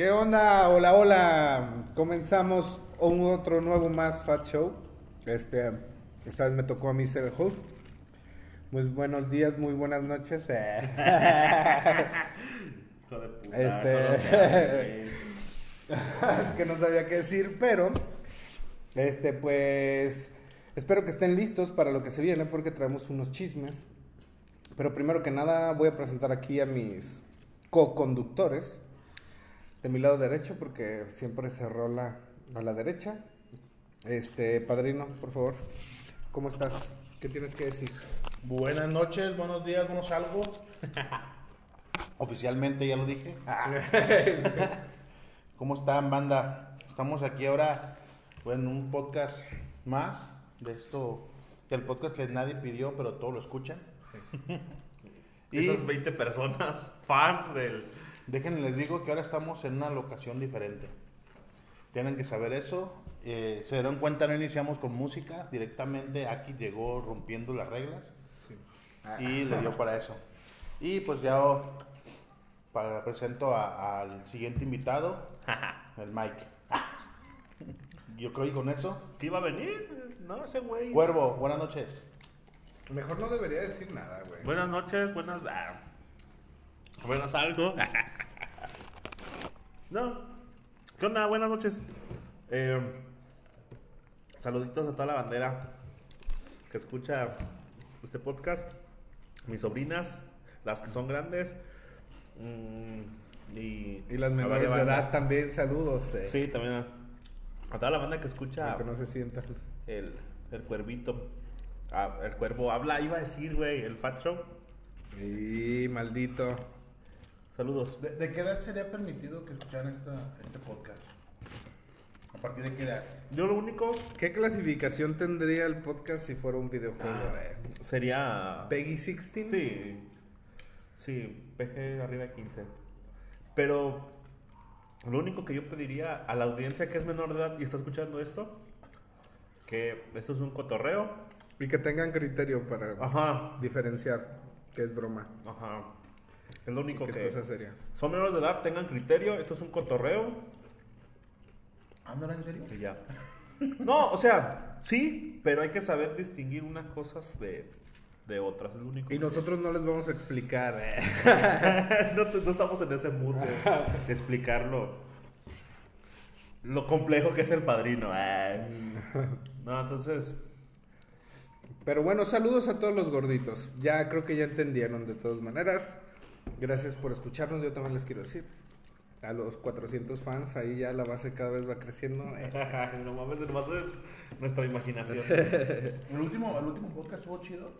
¿Qué onda? Hola, hola. Comenzamos un otro nuevo más Fat Show. Este, esta vez me tocó a mí ser el host. Muy buenos días, muy buenas noches. Hijo de puta. Este- güey. que no sabía qué decir, pero este pues espero que estén listos para lo que se viene porque traemos unos chismes. Pero primero que nada voy a presentar aquí a mis co-conductores de mi lado derecho porque siempre se rola a la derecha. Este, padrino, por favor, ¿cómo estás? ¿Qué tienes que decir? Buenas noches, buenos días, buenos algo. Oficialmente ya lo dije. ¿Cómo están, banda? Estamos aquí ahora pues, en un podcast más de esto, del podcast que nadie pidió, pero todos lo escuchan. y Esas 20 personas, fans del. Déjenme les digo que ahora estamos en una locación diferente. Tienen que saber eso. Eh, se dieron cuenta, no iniciamos con música. Directamente aquí llegó rompiendo las reglas. y le dio para eso. Y pues ya para, presento a- al siguiente invitado, el Mike. Yo creo que con eso. ¿Qué iba a venir? No, ese güey. Cuervo, buenas noches. Mejor no debería decir nada, güey. Buenas noches, buenas. ah, buenas algo. no. ¿Qué onda? Buenas noches. Eh, saluditos a toda la bandera que escucha este podcast. Mis sobrinas, las que son grandes. mm, y, Y las menores de edad también, saludos. eh. Sí, también a, a toda la banda que escucha Aunque no se sientan. el, el cuervito. Ah, el cuervo habla, iba a decir, güey, el Fat Show. Y maldito. Saludos. ¿De, de qué edad sería permitido que escucharan esta, este podcast? ¿A partir de qué edad? Yo lo único ¿Qué clasificación tendría el podcast si fuera un videojuego? eh? sería. ¿Peggy 16? Sí. Sí, PG arriba de 15. Pero lo único que yo pediría a la audiencia que es menor de edad y está escuchando esto, que esto es un cotorreo. Y que tengan criterio para Ajá, diferenciar que es broma. ajá. Es lo único Que que... es cosa seria. Son menores de edad, tengan criterio, esto es un cotorreo ¿Ah, no era en serio? y ya. No, o sea, sí, pero hay que saber distinguir unas cosas de, de otras, es lo único. Y que- nosotros no les vamos a explicar. eh. no, no estamos en ese mood de, de explicarlo. Lo complejo que es el padrino. Ay. No, entonces. Pero bueno, saludos a todos los gorditos. Ya creo que ya entendieron de todas maneras. Gracias por escucharnos. Yo también les quiero decir. A los 400 fans, ahí ya la base cada vez va creciendo. eh. no mames, nomás es nuestra imaginación. El último, el último podcast estuvo chido.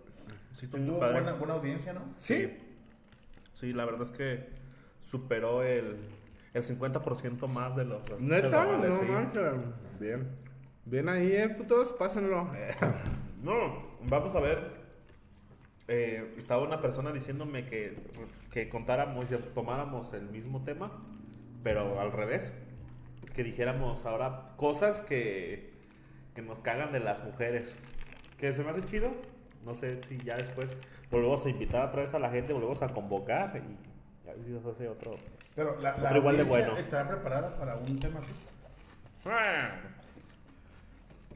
Sí, Tuvo buena, buena audiencia, ¿no? ¿Sí? Sí, la verdad es que superó el, el 50% más de los. los ¿Neta? normales, No sí. Bien. Bien ahí, eh, putos, pásenlo. No, vamos a ver. Eh, estaba una persona diciéndome que, que contáramos y tomáramos el mismo tema, pero al revés. Que dijéramos ahora cosas que, que nos cagan de las mujeres. Que se me hace chido. No sé si ya después volvemos a invitar otra vez a la gente, volvemos a convocar y a ver si nos hace otro. Pero la, la igual de audiencia bueno. estará preparada para un tema así.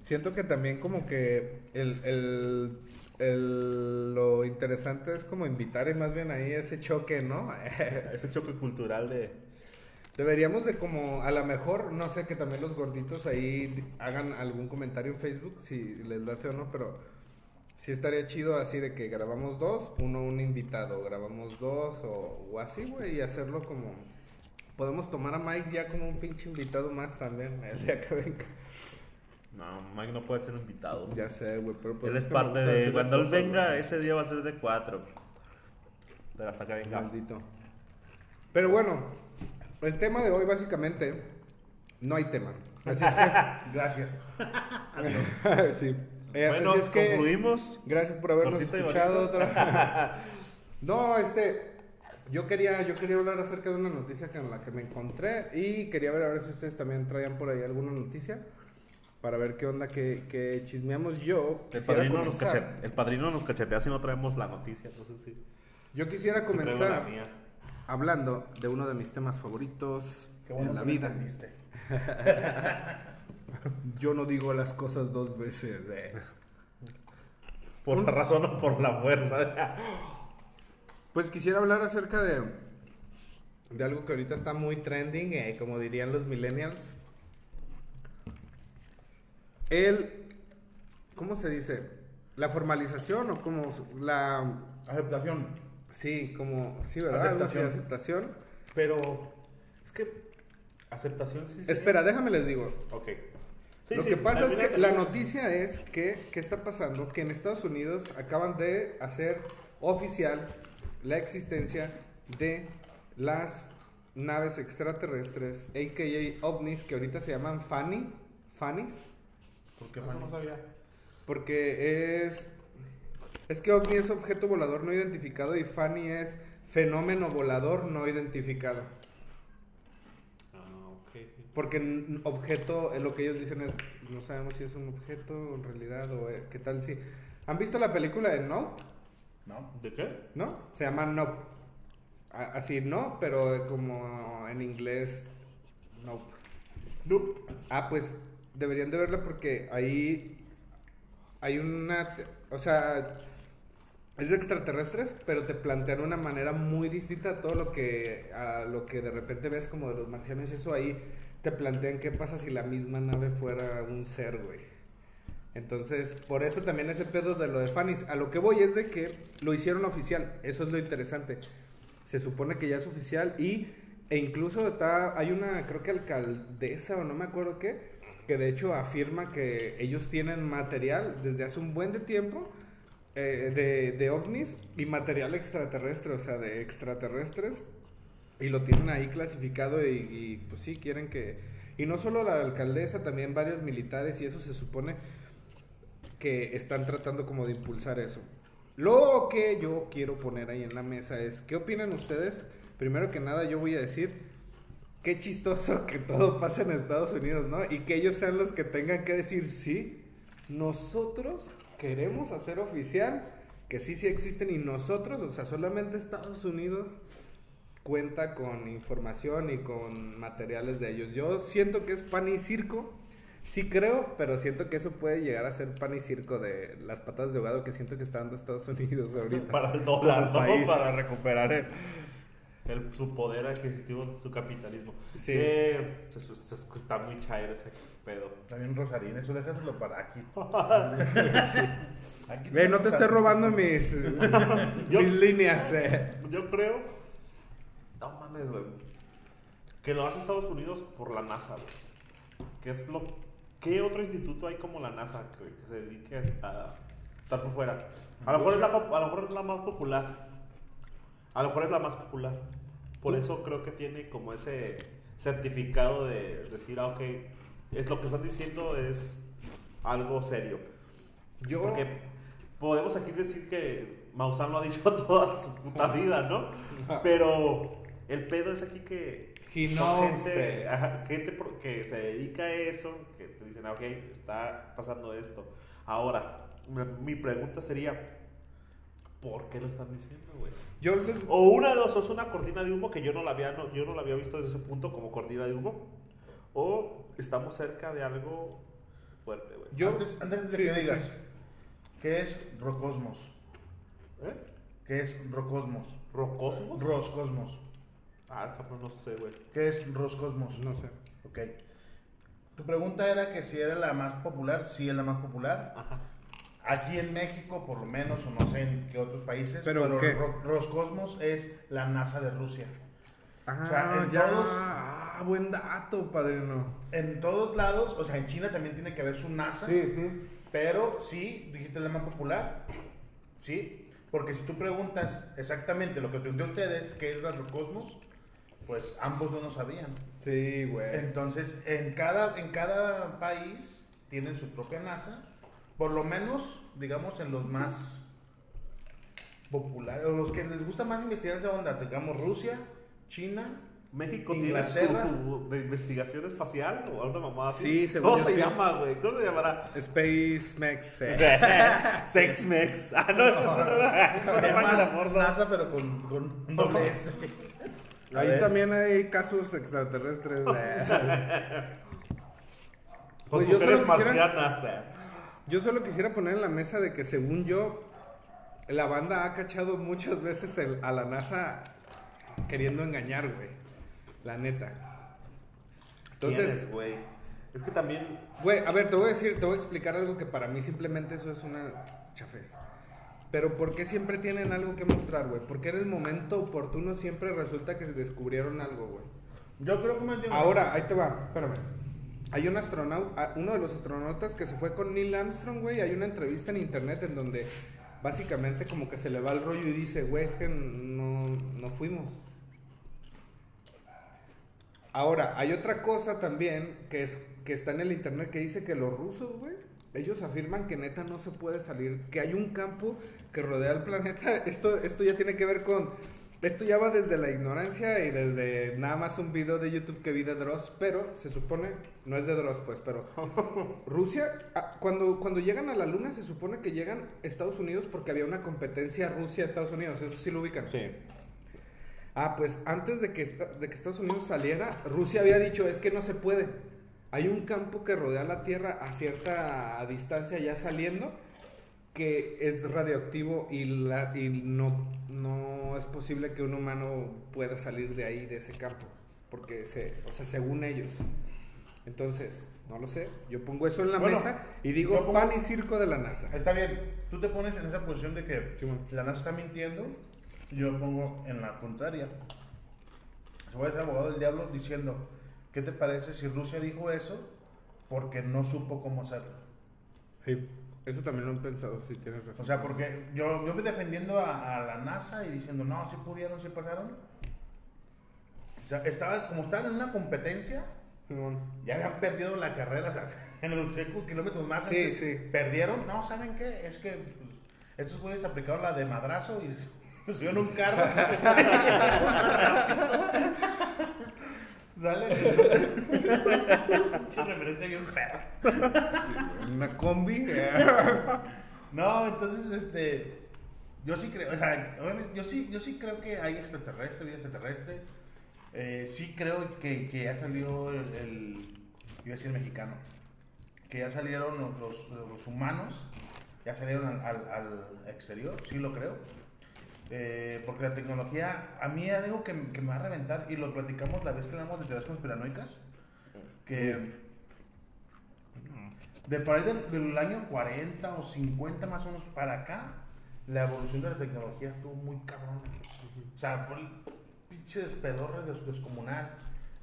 Siento que también como que el, el- el- lo interesante es como invitar y más bien ahí ese choque, ¿no? Ese choque cultural de. Deberíamos de como, a lo mejor, no sé, que también los gorditos ahí hagan algún comentario en Facebook, si les late o no, pero sí estaría chido así de que grabamos dos, uno un invitado, grabamos dos o, o así, güey, y hacerlo como... Podemos tomar a Mike ya como un pinche invitado más también, el día que venga. No, Mike no puede ser invitado. Ya sé, güey, pero... pues Él es que parte de. Cuando él venga, ese día va a ser de cuatro. Pero hasta que venga. Maldito. Pero bueno, el tema de hoy básicamente no hay tema. Así es que Gracias. sí. Eh, Bueno, así es que concluimos. gracias por habernos escuchado otra No, este yo quería yo quería hablar acerca de una noticia con la que me encontré y quería ver a ver si ustedes también traían por ahí alguna noticia para ver qué onda que, que chismeamos yo. El padrino, nos cachete- el padrino nos cachetea si no traemos la noticia, entonces sí. Yo quisiera comenzar hablando de uno de mis temas favoritos Qué bueno en la vida. Yo no digo las cosas dos veces. eh. Por la razón o por la fuerza. Pues quisiera hablar acerca de, de algo que ahorita está muy trending, eh, como dirían los millennials. El, ¿cómo se dice? La formalización o como la, Aceptación. sí, como, sí, ¿verdad? Aceptación. aceptación. Pero es que aceptación sí. sí. Espera, déjame les digo. Ok. Sí, Lo sí, que pasa es que la noticia es que, ¿qué está pasando? Que en Estados Unidos acaban de hacer oficial la existencia de las naves extraterrestres, a.k.a. ovnis, que ahorita se llaman FANI, FANIs, ¿Por qué, Eso Fanny? no sabía. porque es... Es que ovni es objeto volador no identificado y FANI es fenómeno volador no identificado. Ah, ok. Porque n- objeto, eh, lo que ellos dicen es, no sabemos si es un objeto en realidad o eh, qué tal si... ¿Han visto la película de No? ¿No? ¿De qué? ¿No? Se llama Nope. A- Así no, pero como en inglés Nope. No. Ah, pues deberían de verla porque ahí hay una... O sea, es de extraterrestres, pero te plantean una manera muy distinta a todo lo que, a lo que de repente ves como de los marcianos. Eso ahí te plantean qué pasa si la misma nave fuera un ser, güey. Entonces, por eso también ese pedo de lo de Fanis. A lo que voy es de que lo hicieron oficial. Eso es lo interesante. Se supone que ya es oficial y e incluso está hay una creo que alcaldesa o no me acuerdo qué que de hecho afirma que ellos tienen material desde hace un buen de tiempo eh, de, de ovnis y material extraterrestre, o sea, de extraterrestres y lo tienen ahí clasificado y, y, pues sí quieren que y no solo la alcaldesa, también varios militares y eso se supone que están tratando como de impulsar eso. Lo que yo quiero poner ahí en la mesa es, ¿qué opinan ustedes? Primero que nada yo voy a decir, qué chistoso que todo pase en Estados Unidos, ¿no? Y que ellos sean los que tengan que decir, sí, nosotros queremos hacer oficial que sí, sí existen y nosotros, o sea, solamente Estados Unidos cuenta con información y con materiales de ellos. Yo siento que es pan y circo, sí creo, pero siento que eso puede llegar a ser pan y circo de las patas de ahogado que siento que está dando Estados Unidos ahorita. Para el dólar, ¿no? Para recuperar el, el- su poder adquisitivo, su capitalismo. Sí. Eh, se- se- se- está muy chairo ese pedo. También Rosarín, eso déjaselo para aquí. Aquí Ve, no te estés robando mis, Yo- mis líneas. eh. Yo creo. No mames, güey. Que lo hace Estados Unidos por la NASA, güey. ¿Qué es lo. ¿Qué otro instituto hay como la NASA que, que se dedique a estar por fuera? A lo, mejor es la, a lo mejor es la más popular. A lo mejor es la más popular. Por eso creo que tiene como ese certificado de decir, ah, ok, es lo que están diciendo es algo serio. Yo, Porque podemos aquí decir que Maussan lo ha dicho toda su puta vida, ¿no? Pero el pedo es aquí que gente, ajá, gente que se dedica a eso, que te dicen, ah, ok, está pasando esto. Ahora, mi pregunta sería, ¿por qué lo están diciendo, güey? yo les- O una de dos, o es una cortina de humo que yo no la había, no, yo no la había visto desde ese punto como cortina de humo. O estamos cerca de algo fuerte, güey. yo- antes, antes de sí, que sí, digas, sí. ¿qué es Rocosmos? ¿Eh? ¿Qué es Rocosmos? ¿Rocosmos? Roscosmos. Ah, cabrón, no sé, güey. ¿Qué es Roscosmos? No sé. Ok. Tu pregunta era que si era la más popular, sí es la más popular. Ajá. Aquí en México, por lo menos, o no sé en qué otros países, ¿Pero qué? Ro- Roscosmos es la NASA de Rusia. Ah, O sea, en ya. todos- Ah, buen dato, padrino. En todos lados, o sea, en China también tiene que haber su NASA, Sí, sí. pero sí, dijiste la más popular, sí, porque si tú preguntas exactamente lo que pregunté a ustedes, ¿qué es Roscosmos? Pues ambos no lo sabían. Sí, güey. Entonces, en cada, en cada país tienen su propia NASA, por lo menos, digamos, en los más populares, o los que les gusta más investigar esa onda, digamos Rusia, China, México Inglaterra. tiene su de investigación espacial o alguna mamada así. Sí, según ¿Cómo yo se sí. llama, güey? ¿Cómo se llamará? Space Mex. eh. Sex Mex. Ah, no, eso es una, es se una llama página porno. NASA, pero con, con doble S. Ahí ver. también hay casos extraterrestres. eh. Pues Pues yo mujeres solo quisiera- marcianas. o sea. Yo solo quisiera poner en la mesa de que según yo, la banda ha cachado muchas veces el- a la NASA queriendo engañar, güey. La neta. Entonces, ¿Quiénes, güey? Es que también. güey, a ver, te voy a decir, te voy a explicar algo que para mí simplemente eso es una chafez. Pero ¿por qué siempre tienen algo que mostrar, güey? Porque en el momento oportuno siempre resulta que se descubrieron algo, güey. Yo creo que más bien. Ahora, ahí te va, espérame. Hay un astronauta, uno de los astronautas que se fue con Neil Armstrong, güey. Hay una entrevista en internet en donde básicamente como que se le va el rollo y dice, güey, es que no, no fuimos. Ahora, hay otra cosa también que es que está en el internet que dice que los rusos, güey, ellos afirman que neta no se puede salir, que hay un campo que rodea el planeta. Esto, esto ya tiene que ver con, esto ya va desde la ignorancia y desde nada más un video de YouTube que vi de Dross, pero se supone, no es de Dross, pues, pero Rusia, ah, cuando, cuando llegan a la luna se supone que llegan Estados Unidos porque había una competencia Rusia-Estados Unidos, eso sí lo ubican. Sí. Ah, pues antes de que, esta- de que Estados Unidos saliera, Rusia había dicho, es que no se puede. Hay un campo que rodea la Tierra a cierta distancia ya saliendo que es radioactivo y, la, y no, no es posible que un humano pueda salir de ahí, de ese campo. Porque, se, o sea, según ellos. Entonces, no lo sé. Yo pongo eso en la Bueno, mesa y digo pongo- pan y circo de la NASA. Está bien, tú te pones en esa posición de que Simón. la NASA está mintiendo, yo me pongo en la contraria. Se voy a ser abogado del diablo diciendo, ¿qué te parece si Rusia dijo eso porque no supo cómo hacerlo? Sí, eso también lo he pensado, si tienes razón. O sea, porque yo, yo me defendiendo a, a la NASA y diciendo, no, si pudieron, si pasaron. O sea, estaba, como estaban en una competencia, Simón. ya habían perdido la carrera, o sea, en los 5 kilómetros más Sí, sí. perdieron. No, ¿saben qué? Es que pues, estos güeyes aplicaron la de madrazo y se subieron un carro. ¿Sale? Pinche referencia bien fea. Una combi. No, entonces, este. Yo sí creo, o sea, obviamente, yo sí, yo sí creo que hay extraterrestre, vida extraterrestre. Eh, sí creo que, que ya salió el, el- iba a decir el mexicano, que ya salieron los, los- los humanos, ya salieron al, al- al exterior, sí lo creo. Eh, porque la tecnología, a mí es algo que, que me va a reventar, y lo platicamos la vez que hablamos de teorías conspiranoicas, que de por ahí del, del año 40 o 50 más o menos para acá, la evolución de la tecnología estuvo muy cabrona. O sea, fue el pinche despedorre des- descomunal.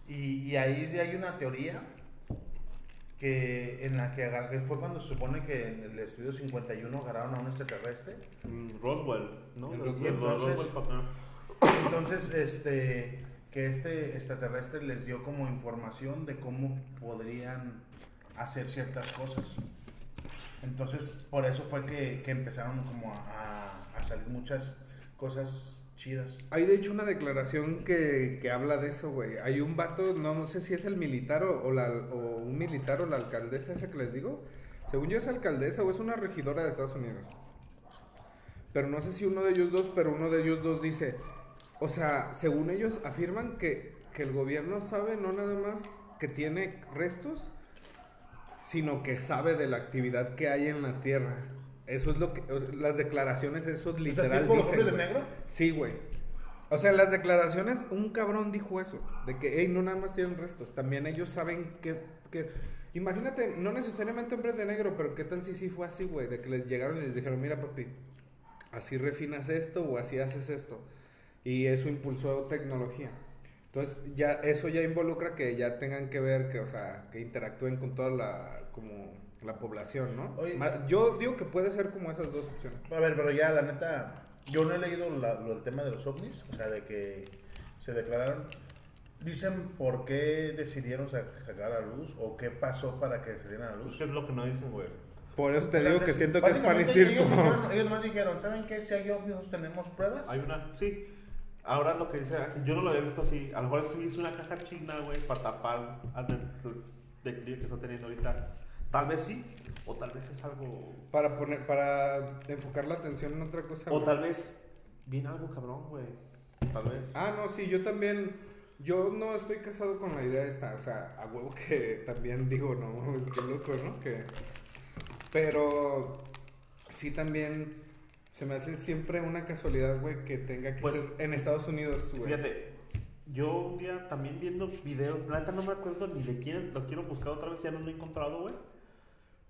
Y, y ahí sí hay una teoría que en la que, que fue cuando se supone que en el estudio 51 agarraron a un extraterrestre. Mm, Roswell, ¿no? Entonces-. Entonces, este, que este extraterrestre les dio como información de cómo podrían hacer ciertas cosas. Entonces, por eso fue que, que empezaron como a, a- a salir muchas cosas chidas. Hay de hecho una declaración que, que habla de eso, güey. Hay un vato, no, no sé si es el militar o, o la, un militar o la alcaldesa esa que les digo. Según yo es alcaldesa o es una regidora de Estados Unidos. Pero no sé si uno de ellos dos, pero uno de ellos dos dice, o sea, según ellos afirman que, que el gobierno sabe no nada más que tiene restos, sino que sabe de la actividad que hay en la Tierra. Eso es lo que, las declaraciones, eso es literal. dicen, de negro? Sí, güey. O sea, las declaraciones, un cabrón dijo eso, de que, hey, no nada más tienen restos, también ellos saben que, que... Imagínate, no necesariamente hombres de negro, pero qué tal si sí fue así, güey, de que les llegaron y les dijeron, mira, papi, así refinas esto o así haces esto. Y eso impulsó tecnología. Entonces, ya, eso ya involucra que ya tengan que ver, que, o sea, que interactúen con toda la, como, la población, ¿no? Oye, Yo digo que puede ser como esas dos opciones. A ver, pero ya la neta, yo no he leído la- lo del tema de los ovnis, o sea, de que se declararon. Dicen por qué decidieron sa- sacar a la luz o qué pasó para que salieran a luz. que es lo que no dicen, güey. Por eso te O sea, digo que siento que es pan y circo. Ellos, ellos dijeron, ¿saben qué? Si hay ovnis, tenemos pruebas. Hay una, sí. Ahora lo que dice aquí, yo no lo había visto así. A lo mejor sí es una caja china, güey, para tapar al de- declive que está teniendo ahorita. Tal vez sí, o tal vez es algo. Para poner, para enfocar la atención en otra cosa. O güey. tal vez viene algo cabrón, güey. tal vez. Ah, no, sí, yo también. Yo no estoy casado con la idea esta. O sea, a huevo que también digo, no, es que loco, ¿no? Que. Pero. Sí, también. Se me hace siempre una casualidad, güey, que tenga que Pues, ser en Estados Unidos, güey. Fíjate, yo un día también viendo videos, la neta no me acuerdo ni de quién, lo quiero buscar otra vez, ya no lo he encontrado, güey.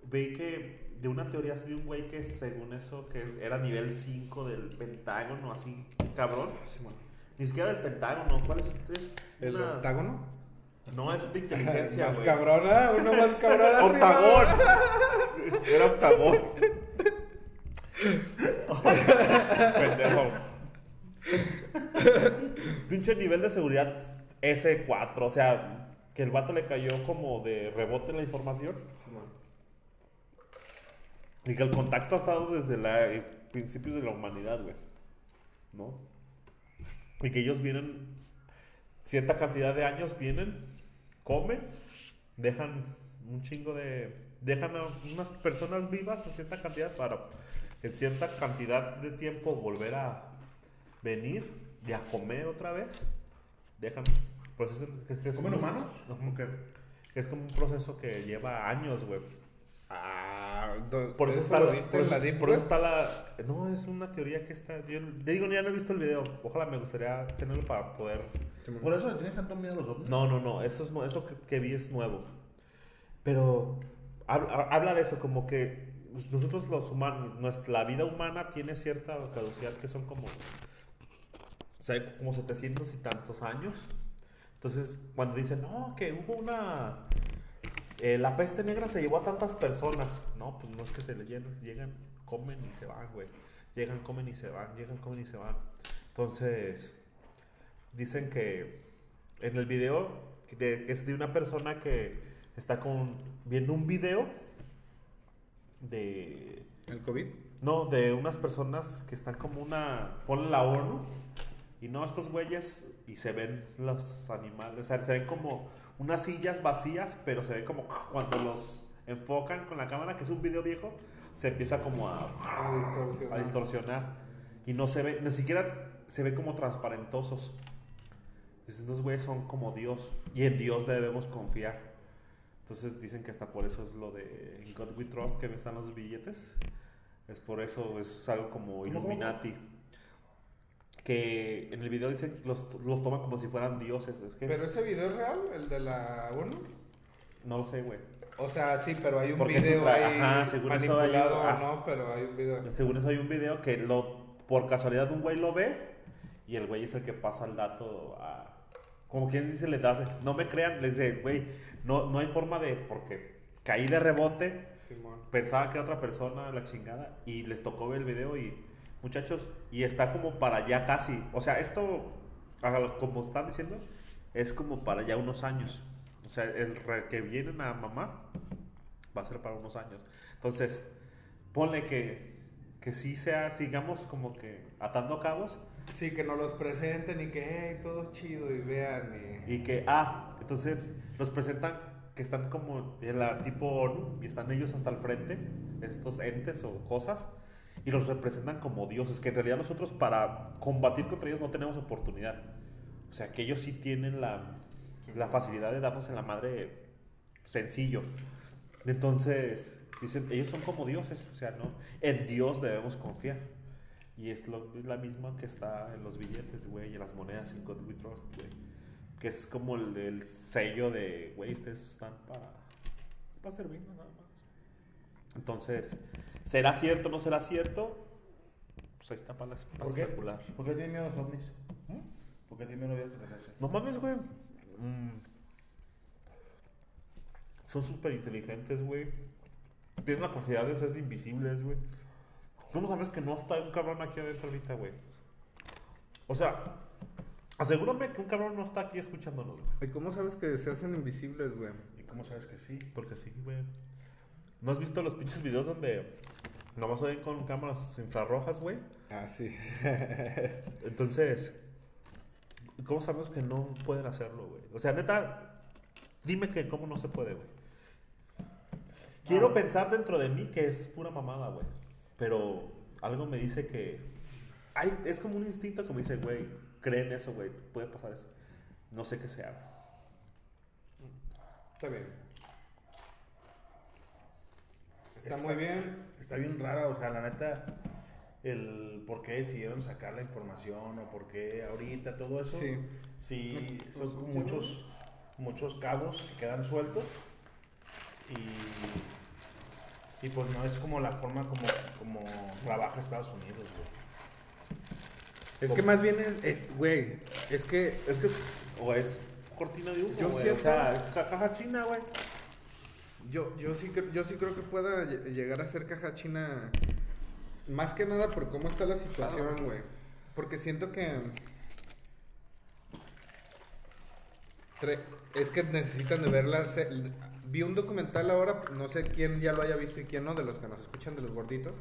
Vi que de una teoría así de un güey que según eso, que era nivel 5 del Pentágono, así, cabrón. Simón. Ni siquiera del Pentágono, ¿cuál es? es ¿El una- octágono? No, es de inteligencia, más cabrona, uno más cabrona. Octagón. Era octagón. Pendejo. Pinche nivel de seguridad S4, o sea, que el vato le cayó como de rebote la información Simón. Y que el contacto ha estado desde la eh, principios de la humanidad, güey. ¿No? Y que ellos vienen cierta cantidad de años vienen, comen, dejan un chingo de dejan a unas personas vivas a cierta cantidad para en cierta cantidad de tiempo volver a venir y a comer otra vez. Dejan que es ¿Comen como- humanos? no, como que, que es como un proceso que lleva años, güey. Ah, do- Por eso, ¿eso está, lo la, viste por, en eso, la por eso está la... No, es una teoría que está... Yo le digo, ya no he visto el video. Ojalá me gustaría tenerlo para poder... Por eso le tienes tanto miedo a los ovnis. No, no, no. Eso es, eso que, que vi es nuevo. Pero habla, habla de eso, como que nosotros los humanos, nuestra, la vida humana tiene cierta caducidad que son como... O sea, como 700 y tantos años. Entonces, cuando dicen, no, que hubo una... eh, la peste negra se llevó a tantas personas. No, pues no es que se le llenan, llegan, comen y se van, güey. Llegan, comen y se van, llegan, comen y se van. Entonces, dicen que en el video, que, de- que es de una persona que está con, viendo un video de... ¿El COVID? No, de unas personas que están como una. Ponle la ONU. Y no, estos güeyes. Y se ven los animales. O sea, se ven como unas sillas vacías. Pero se ve como cuando los enfocan con la cámara, que es un video viejo. Se empieza como a, distorsionado. a distorsionar. Y no se ve, ni siquiera se ve como transparentosos. Dicen, estos güeyes son como Dios. Y en Dios debemos confiar. Entonces dicen que hasta por eso es lo de In God We Trust que están los billetes. Es por eso, es algo como cómo? Que en el video dicen los, los toman como si fueran dioses. Es que ¿Pero ese video es real? ¿El de la ONU? no lo sé, güey. O sea, sí, pero hay un Porque video tra- ahí ajá, según eso hay- manipulado ah. o no, pero hay un video. Según eso hay un video que lo, por casualidad un güey lo ve y el güey es el que pasa el dato a... Como quien dice, le da... No me crean, les dice, güey, no, no hay forma de... Porque caí de rebote, Simón. pensaba que era otra persona, la chingada, y les tocó ver el video y... Muchachos, y está como para allá casi. O sea, esto, como están diciendo, es como para ya unos años. O sea, el que vienen a mamá va a ser para unos años. Entonces, ponle que, que sí sea, sigamos como que atando cabos Sí, que nos los presenten y que, hey, todo chido y vean. Y... y que, ah, entonces los presentan que están como en la tipo ONU y están ellos hasta el frente, estos entes o cosas, y los representan como dioses, que en realidad nosotros para combatir contra ellos no tenemos oportunidad. O sea, que ellos sí tienen la, la facilidad de darnos en la madre sencillo. Entonces, dicen, ellos son como dioses, o sea, ¿no? En Dios debemos confiar. Y es, lo- es la misma que está en los billetes, güey, y en las monedas in God we trust, güey. Que es como el, el sello de, güey, ustedes están para, para servirnos nada más. Entonces, ¿será cierto o no será cierto? Pues ahí está para, las- para ¿Por qué? especular. ¿Por qué tiene miedo a los ovnis? ¿Por qué tiene miedo a los extraterrestres? No mames, güey. Mm. Son súper inteligentes, güey. Tienen la capacidad de ser invisibles, güey. Tú no sabes que no está un cabrón aquí adentro ahorita, güey. O sea, asegúrame que un cabrón no está aquí escuchándonos, güey. ¿Y cómo sabes que se hacen invisibles, güey? ¿Y cómo sabes que sí? Porque sí, güey. ¿No has visto los pinches videos donde nomás se ven con cámaras infrarrojas, güey? Ah, sí. Entonces, ¿cómo sabemos que no pueden hacerlo, güey? O sea, neta, dime que cómo no se puede, güey. Quiero Ah. pensar dentro de mí que es pura mamada, güey. Pero algo me dice que... Hay, es como un instinto que me dice, güey, creen eso, güey. Puede pasar eso. No sé qué sea. Está bien. Está, muy bien. Está bien rara, o sea, la neta, el por qué decidieron sacar la información o por qué ahorita todo eso. Sí. Sí, Pues, son como muchos, muchos cabos que quedan sueltos y, y pues no es como la forma como, como trabaja Estados Unidos, güey. Es que más bien es, es, güey, es que Es que, o es cortina de humo, Yo güey. O sea, es ca- caja china, güey. Yo, yo, sí, yo sí creo que pueda lle- llegar a ser caja china, más que nada por cómo está la situación, güey. Porque siento que... Es que necesitan de verla. Vi un documental ahora, no sé quién ya lo haya visto y quién no, de los que nos escuchan, de los gorditos.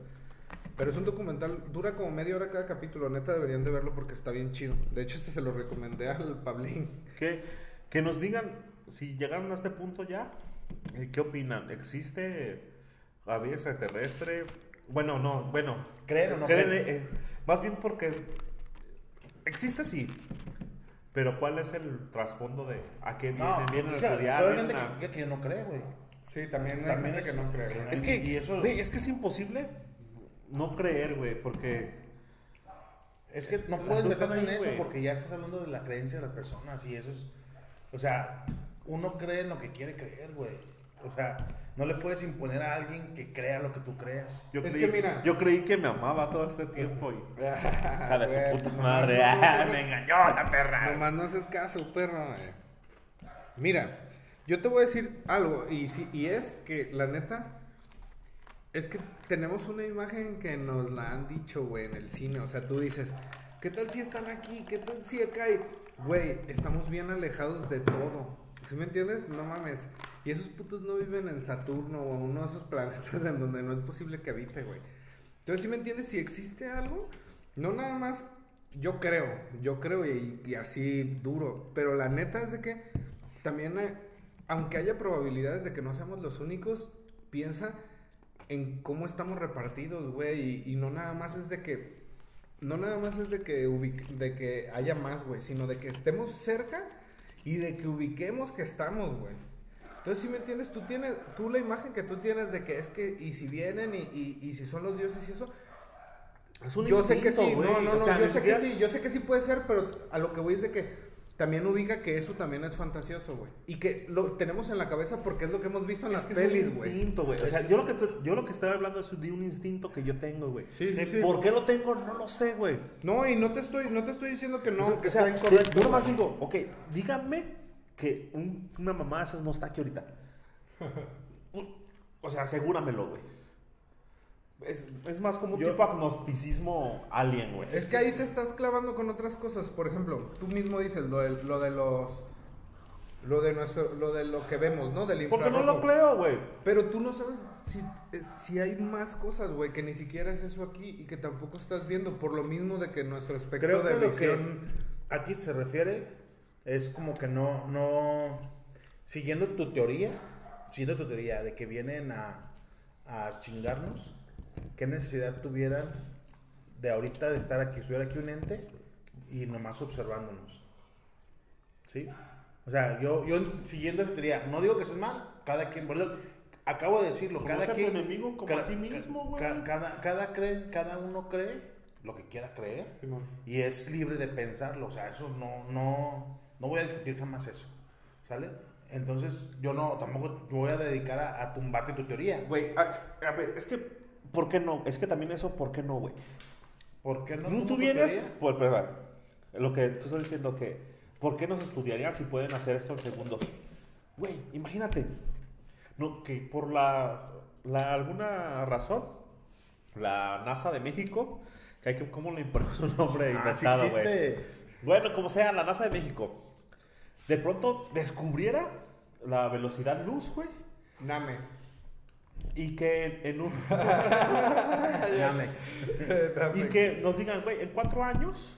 Pero es un documental, dura como media hora cada capítulo. Neta, deberían de verlo porque está bien chido. De hecho, este se lo recomendé al Pablín. Que, que nos digan si llegaron a este punto ya. ¿Qué opinan? ¿Existe la vida extraterrestre? Bueno, no, bueno. ¿Creen o no creen, creen? eh, más bien porque existe sí. Pero ¿cuál es el trasfondo de a qué vienen? No, ¿Vienen o sea, estudiar? obviamente ¿Vienen a- que, que no cree, güey. Sí, también, También hay gente es- que no cree. güey. Es que, Y eso- güey, es que es imposible no creer, güey, porque Es que no puedes meterte en eso güey. porque ya estás hablando de la creencia de las personas y eso es, o sea, uno cree en lo que quiere creer, güey. O sea, no le puedes imponer a alguien que crea lo que tú creas. yo, Es creí, que mira- yo creí que me amaba todo este tiempo y... Hija de Güey, su puta madre, no- no- me engañó la perra. Nomás no haces caso, perro. eh. Mira, yo te voy a decir algo, y, sí, y es que la neta, es que tenemos una imagen que nos la han dicho, güey, en el cine. O sea, tú dices, ¿qué tal si están aquí? ¿Qué tal si acá hay? Güey, estamos bien alejados de todo. ¿Sí me entiendes? No mames. Y esos putos no viven en Saturno o en uno de esos planetas en donde no es posible que habite, güey. Entonces, ¿sí me entiendes? Si existe algo, no nada más, yo creo, yo creo y, así duro, pero la neta es de que también, hay- aunque haya probabilidades de que no seamos los únicos, piensa en cómo estamos repartidos, güey, y, no nada más es de que, no nada más es de que, ubic- de que haya más, güey, sino de que estemos cerca y de que ubiquemos que estamos, güey. Entonces, si me entiendes, tú tienes, tú la imagen que tú tienes de que es que, y si vienen, y, y, y si son los dioses y eso, Es un yo sé que sí, instinto, no, no, O no, sea, yo sé que sí, yo sé que sí puede ser, pero a lo que voy es de que también ubica que eso también es fantasioso, güey. Y que lo tenemos en la cabeza porque es lo que hemos visto en Es las que pelis, es un güey. instinto, güey. O sea, yo lo que yo lo que estoy hablando es de un instinto que yo tengo, güey. Sí, sí, sí. ¿Por qué lo tengo? No lo sé, güey. No, y no te estoy, no te estoy diciendo que no, o sea, que o sea, sea incorrecto. Yo nomás digo, ok, díganme que un- una mamá de esas no está aquí ahorita. o sea, asegúramelo, güey. Es, es más como un Yo- tipo agnosticismo alien, güey. Es que ahí te estás clavando con otras cosas. Por ejemplo, tú mismo dices lo de, lo de los. Lo de nuestro. Lo de lo que vemos, ¿no? Del Porque no lo creo, güey. Pero tú no sabes si, eh, si hay más cosas, güey, que ni siquiera es eso aquí y que tampoco estás viendo. Por lo mismo de que nuestro espectro Creo de que lo visión. que a ti se refiere es como que no, no, siguiendo tu teoría, siguiendo tu teoría de que vienen a, a chingarnos, ¿qué necesidad tuvieran de ahorita de estar aquí, estuviera aquí un ente y nomás observándonos? ¿Sí? O sea, yo, yo siguiendo esa teoría, no digo que eso es mal, cada quien, acabo de decirlo, Conoce cada quien... enemigo como cada- a ti mismo, güey. ca- Cada, cada, cree, cada uno cree lo que quiera creer. Simón. Y es libre de pensarlo, o sea, eso no, no, no voy a discutir jamás eso, ¿sale? Entonces, yo no, tampoco me voy a dedicar a, a tumbarte tu teoría. Güey, a, a ver, es que, ¿por qué no? Es que también eso, ¿por qué no, güey? ¿Por qué no? tú, tú vienes, pues, perdón, lo que tú estás diciendo que, ¿por qué nos estudiarían si pueden hacer esto en segundos? Güey, imagínate, no, que por la, la alguna razón, la NASA de México, que hay que, ¿cómo le imponemos un nombre Ah, sí inventado, güey? existe. Bueno, como sea, la NASA de México, de pronto descubriera la velocidad luz, güey, Name. Y que en un... Y que nos digan, güey, en cuatro años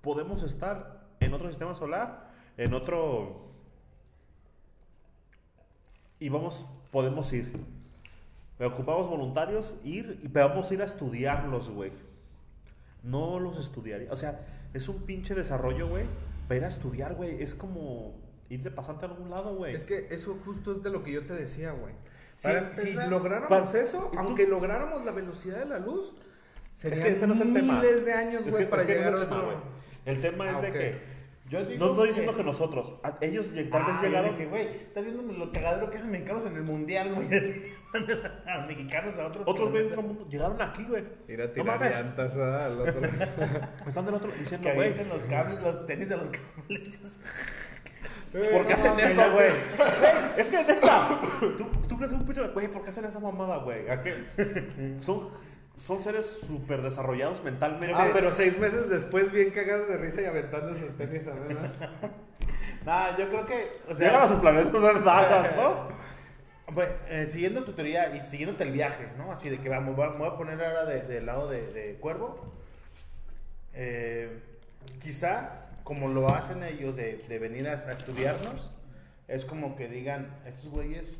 podemos estar en otro sistema solar, en otro... Y vamos, podemos ir. Ocupamos voluntarios, ir y vamos a ir a estudiarlos, güey. No los estudiaría. O sea, es un pinche desarrollo, güey, ir a estudiar, güey. Es como ir de pasante a algún lado, güey. Es que eso justo es de lo que yo te decía, güey. Si, Para si empezar- lográramos para- eso, tú- aunque lográramos la velocidad de la luz, serían ese no es el tema. miles de años, Es güey, que- para es que no llegar es a el tema, otro. güey. El tema es Ah, de que. Yo digo No estoy diciendo que nosotros. a- Ellos tal vez Ah, llegaron. dije, güey, estás viendo lo cagadero que hacen mexicanos en el mundial, güey. a mexicanos a otro Otros güeyes planeta. de otro mundo llegaron aquí, güey. Ir a No tirar mames. llantas ah, al otro. Están del otro diciendo, Que güey. los cables, los tenis de los cables. ¿Por qué hacen eso, güey? Es que neta, tú, tú crees un pinche, güey, ¿por qué hacen esa mamada, güey? ¿A qué? Son, son seres súper desarrollados mentalmente. Ah, pero seis meses después, bien cagados de risa y aventando sus tenis a ver. ¿no? Nah, yo creo que, o sea, Llegan a su planeta a ser dagas, ¿no? Pues, eh, siguiendo tu teoría y siguiéndote el viaje, ¿no? Así de que vamos, voy a- me voy a poner ahora de- del lado de, de Cuervo. Eh, quizá, como lo hacen ellos de, de venir a, a estudiarnos, es como que digan, estos güeyes...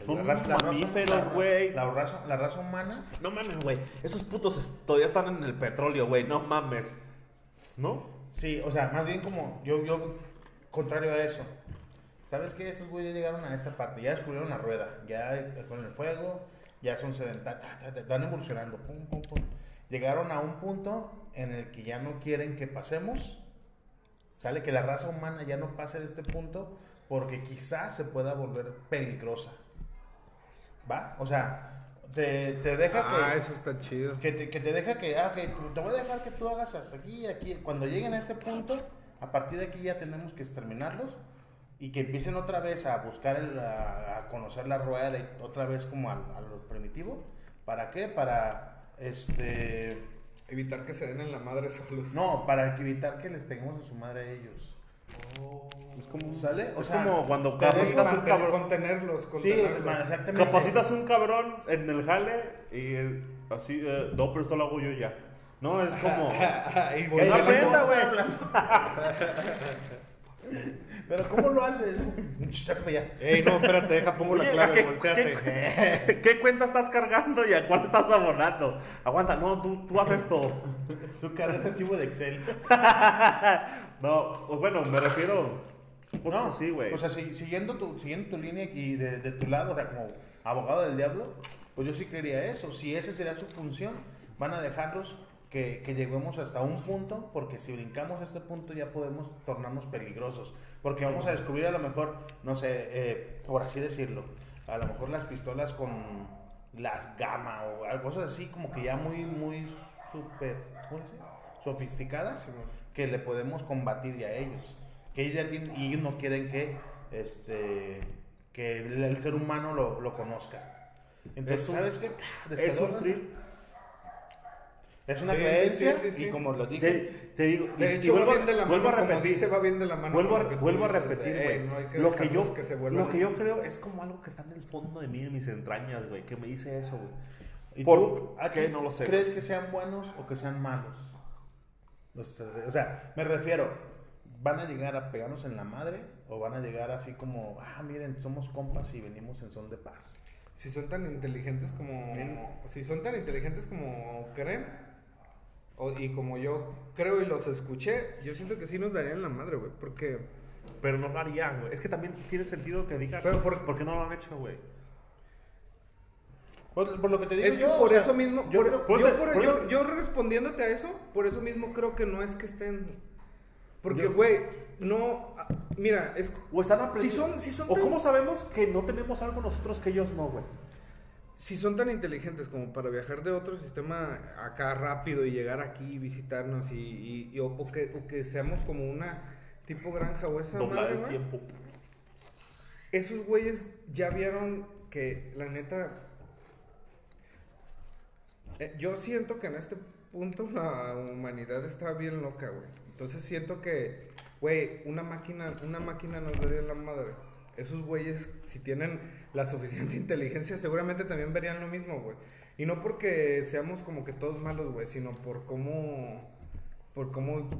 Son la raza- la mamíferos, la- güey. La, raza, la raza humana No mames, güey. Esos putos todavía están en el petróleo, güey. No mames. ¿No? Sí, o sea, más bien como yo, yo, contrario a eso. ¿Sabes qué? Estos güeyes llegaron a esta parte, ya descubrieron la rueda, ya con el fuego, ya son sedentarios, están evolucionando, pum, pum, pum. Llegaron a un punto en el que ya no quieren que pasemos, sale que la raza humana ya no pase de este punto porque quizás se pueda volver peligrosa. ¿Va? O sea, te, te deja que... Ah, eso está chido. Que te, que te deja que, ah, que te voy a dejar que tú hagas hasta aquí y aquí. Cuando lleguen a este punto, a partir de aquí ya tenemos que exterminarlos y que empiecen otra vez a buscar, el, a, a conocer la rueda de, otra vez como al- a, lo primitivo. ¿Para qué? Para, este, Evitar que se den en la madre solos. no, para que evitar que les peguemos a su madre a ellos. Es como, ¿Sale? O es sea, como cuando capacitas un cabrón. Contenerlos, Sí, contenerlos. exactamente. Capacitas un cabrón en el jale y eh, así, eh, no, pero esto lo hago yo ya. No, es como. Que no ¿de qué aprenda, güey. Pero ¿cómo lo haces? Ey, no, espérate, deja, pongo la Oye, ¿a clave, qué, volteate. qué- qué cuenta estás cargando y a cuál estás abonando? Aguanta, no, tú, tú haces esto. Su cara es archivo de Excel. no, pues bueno, me refiero. Cosas No, así, güey. O sea, si- siguiendo, tu, siguiendo tu línea y de, de tu lado, o sea, como abogado del diablo, pues yo sí creería eso. Si esa sería su función, van a dejarlos que, que lleguemos hasta un punto, porque si brincamos este punto ya podemos tornarnos peligrosos. Porque vamos a descubrir a lo mejor, no sé, eh, por así decirlo, a lo mejor las pistolas con la gama o algo, así como que ya muy, muy súper, ¿cómo se dice? sofisticadas que le podemos combatir ya a ellos. Que ellos ya tienen, y ellos no quieren que, este, que el, el ser humano lo, lo conozca. Entonces, Es un- ¿sabes qué? es un trip. Es una Sí, creencia sí, sí, sí. y como lo dije, Te, te digo, De y hecho, vuelvo, va bien de la vuelvo mano, a como repetir. dice, va bien de la mano vuelvo a, vuelvo a repetir, güey. "Ey, no hay que lo, que yo, que se lo que yo locos". creo es como algo que está en el fondo de mí, de mis entrañas, güey, que me dice eso, güey. ¿Y ¿Por a qué? No lo sé, ¿Crees que sean buenos o que sean malos? Los- O sea, me refiero, ¿van a llegar a pegarnos en la madre o van a llegar así como, ah, miren, somos compas y venimos en son de paz? Si son tan inteligentes como. Si son tan inteligentes como creen. O- y como yo creo y los escuché, yo siento que sí nos darían la madre, güey. Porque. Pero no lo harían, güey. Es que también tiene sentido que digas, Pero por- ¿por qué no lo han hecho, güey? Por, por lo que te digo Es que yo, por o sea, eso mismo. yo por- creo- por- yo, yo- yo respondiéndote a eso, por eso mismo creo que no es que estén. Porque, güey, no. Mira, es. O están Si aprendiendo. son, si son ¿O cómo sabemos que no tenemos algo nosotros que ellos no, güey? Si son tan inteligentes como para viajar de otro sistema acá rápido y llegar aquí y visitarnos y, y- y- o, o que, o que seamos como una tipo granja o esa Doblar madre, el tiempo. Esos güeyes ya vieron que la neta... eh, yo siento que en este punto la humanidad está bien loca, güey. Entonces siento que, güey, una máquina, una máquina nos daría la madre. Esos güeyes, si tienen la suficiente inteligencia, seguramente también verían lo mismo, güey. Y no porque seamos como que todos malos, güey, sino por cómo, por cómo